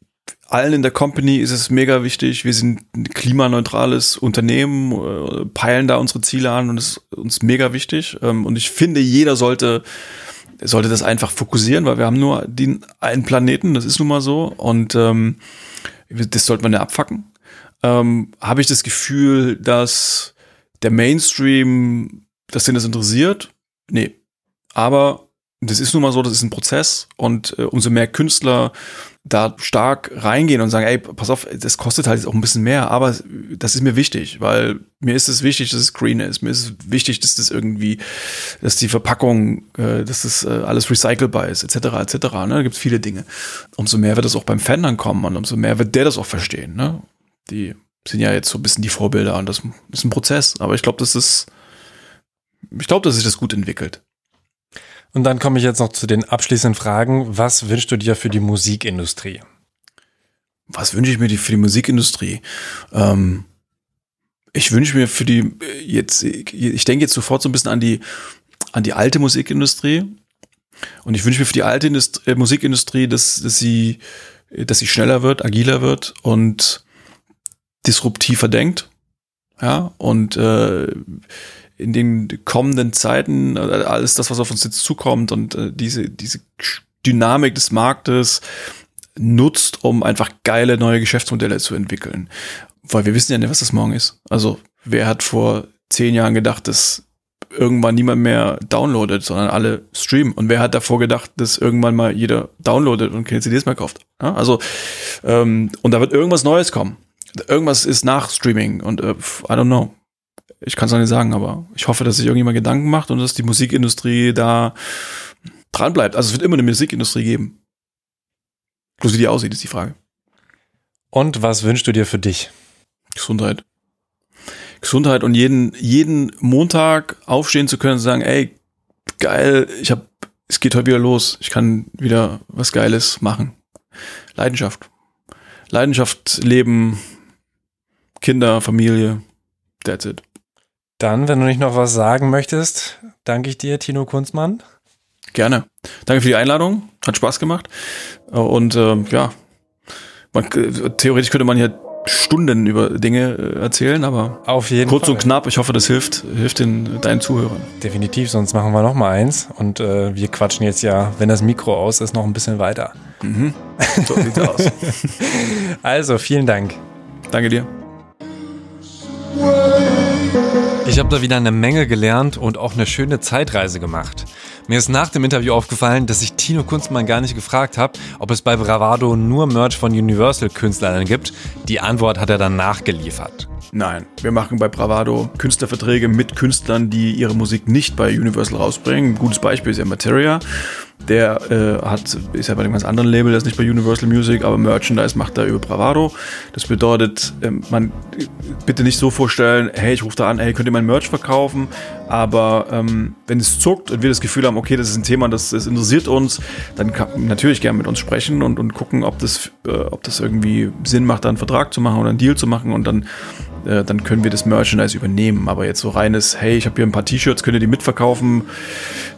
allen in der Company ist es mega wichtig. Wir sind ein klimaneutrales Unternehmen, äh, peilen da unsere Ziele an und ist uns mega wichtig. Ähm, und ich finde, jeder sollte sollte das einfach fokussieren, weil wir haben nur den einen Planeten, das ist nun mal so. Und ähm, das sollte man ja abfacken. Ähm, Habe ich das Gefühl, dass der Mainstream, dass den das interessiert? Nee. Aber das ist nun mal so, das ist ein Prozess und äh, umso mehr Künstler da stark reingehen und sagen, ey, pass auf, das kostet halt jetzt auch ein bisschen mehr, aber das ist mir wichtig, weil mir ist es wichtig, dass es green ist, mir ist es wichtig, dass das irgendwie, dass die Verpackung, äh, dass das äh, alles recycelbar ist, etc., etc., ne, da gibt's viele Dinge. Umso mehr wird das auch beim Fan dann kommen und umso mehr wird der das auch verstehen, ne, die sind ja jetzt so ein bisschen die Vorbilder und das ist ein Prozess, aber ich glaube, das ich glaube, dass sich das gut entwickelt. Und dann komme ich jetzt noch zu den abschließenden Fragen. Was wünschst du dir für die Musikindustrie? Was wünsche ich mir für die Musikindustrie? Ähm, ich wünsche mir für die jetzt, ich denke jetzt sofort so ein bisschen an die, an die alte Musikindustrie. Und ich wünsche mir für die alte Indust äh, Musikindustrie, dass, dass sie, dass sie schneller wird, agiler wird und disruptiver denkt. Ja, und äh, in den kommenden Zeiten, äh, alles das, was auf uns jetzt zukommt und äh, diese, diese Dynamik des Marktes nutzt, um einfach geile neue Geschäftsmodelle zu entwickeln. Weil wir wissen ja nicht, was das morgen ist. Also, wer hat vor zehn Jahren gedacht, dass irgendwann niemand mehr downloadet, sondern alle streamen. Und wer hat davor gedacht, dass irgendwann mal jeder downloadet und keine CDs mehr kauft? Ja, also, ähm, und da wird irgendwas Neues kommen. Irgendwas ist nach Streaming und äh, I don't know. Ich kann es noch nicht sagen, aber ich hoffe, dass sich irgendjemand Gedanken macht und dass die Musikindustrie da dran bleibt. Also es wird immer eine Musikindustrie geben. Bloß wie die aussieht, ist die Frage. Und was wünschst du dir für dich? Gesundheit. Gesundheit und jeden, jeden Montag aufstehen zu können und sagen, ey, geil, ich hab, es geht heute wieder los, ich kann wieder was Geiles machen. Leidenschaft. Leidenschaft, Leben, Kinder, Familie, that's it. Dann, wenn du nicht noch was sagen möchtest, danke ich dir, Tino Kunzmann. Gerne. Danke für die Einladung. Hat Spaß gemacht. Und äh, ja, man, theoretisch könnte man hier Stunden über Dinge äh, erzählen, aber auf jeden kurz Fall. und knapp. Ich hoffe, das hilft, hilft den, deinen Zuhörern. Definitiv, sonst machen wir noch mal eins und äh, wir quatschen jetzt ja, wenn das Mikro aus ist, noch ein bisschen weiter. Mhm. So sieht's aus. Also, vielen Dank. Danke dir. Ich habe da wieder eine Menge gelernt und auch eine schöne Zeitreise gemacht. Mir ist nach dem Interview aufgefallen, dass ich Tino Kunstmann gar nicht gefragt habe, ob es bei Bravado nur Merch von Universal-Künstlern gibt. Die Antwort hat er dann nachgeliefert. Nein, wir machen bei Bravado Künstlerverträge mit Künstlern, die ihre Musik nicht bei Universal rausbringen. Ein gutes Beispiel ist ja Materia. Der äh, hat, ist ja bei einem ganz anderen Label, das ist nicht bei Universal Music, aber Merchandise macht er über Bravado. Das bedeutet, ähm, man bitte nicht so vorstellen, hey, ich rufe da an, hey, könnt ihr mein Merch verkaufen? Aber ähm, wenn es zuckt und wir das Gefühl haben, okay, das ist ein Thema, das, das interessiert uns, dann kann natürlich gerne mit uns sprechen und, und gucken, ob das, äh, ob das irgendwie Sinn macht, da einen Vertrag zu machen oder einen Deal zu machen und dann äh, dann können wir das Merchandise übernehmen. Aber jetzt so reines, hey, ich habe hier ein paar T-Shirts, könnt ihr die mitverkaufen?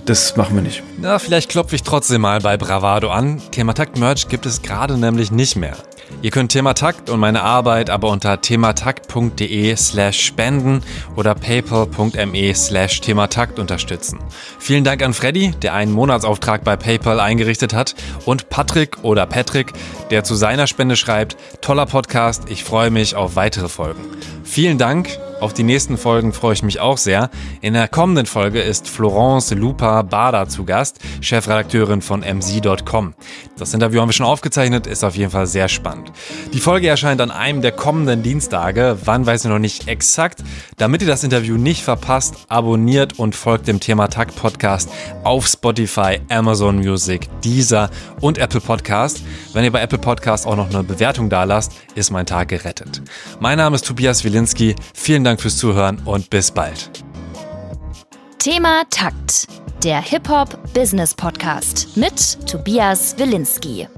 Das machen wir nicht. Na, vielleicht klopfe ich trotzdem mal bei Bravado an. Thematakt Merch gibt es gerade nämlich nicht mehr. Ihr könnt Thematakt und meine Arbeit aber unter thematakt.de slash spenden oder paypal.me slash thematakt unterstützen. Vielen Dank an Freddy, der einen Monatsauftrag bei PayPal eingerichtet hat und Patrick oder Patrick, der zu seiner Spende schreibt, toller Podcast, ich freue mich auf weitere Folgen. Vielen Dank. Auf die nächsten Folgen freue ich mich auch sehr. In der kommenden Folge ist Florence Lupa Bader zu Gast, Chefredakteurin von mz.com. Das Interview haben wir schon aufgezeichnet, ist auf jeden Fall sehr spannend. Die Folge erscheint an einem der kommenden Dienstage. Wann weiß ich noch nicht exakt. Damit ihr das Interview nicht verpasst, abonniert und folgt dem Thema Takt Podcast auf Spotify, Amazon Music, Deezer und Apple Podcast. Wenn ihr bei Apple Podcast auch noch eine Bewertung da lasst, ist mein Tag gerettet. Mein Name ist Tobias Wilinski. Vielen Dank fürs Zuhören und bis bald. Thema Takt, der Hip-Hop-Business-Podcast mit Tobias Wilinski.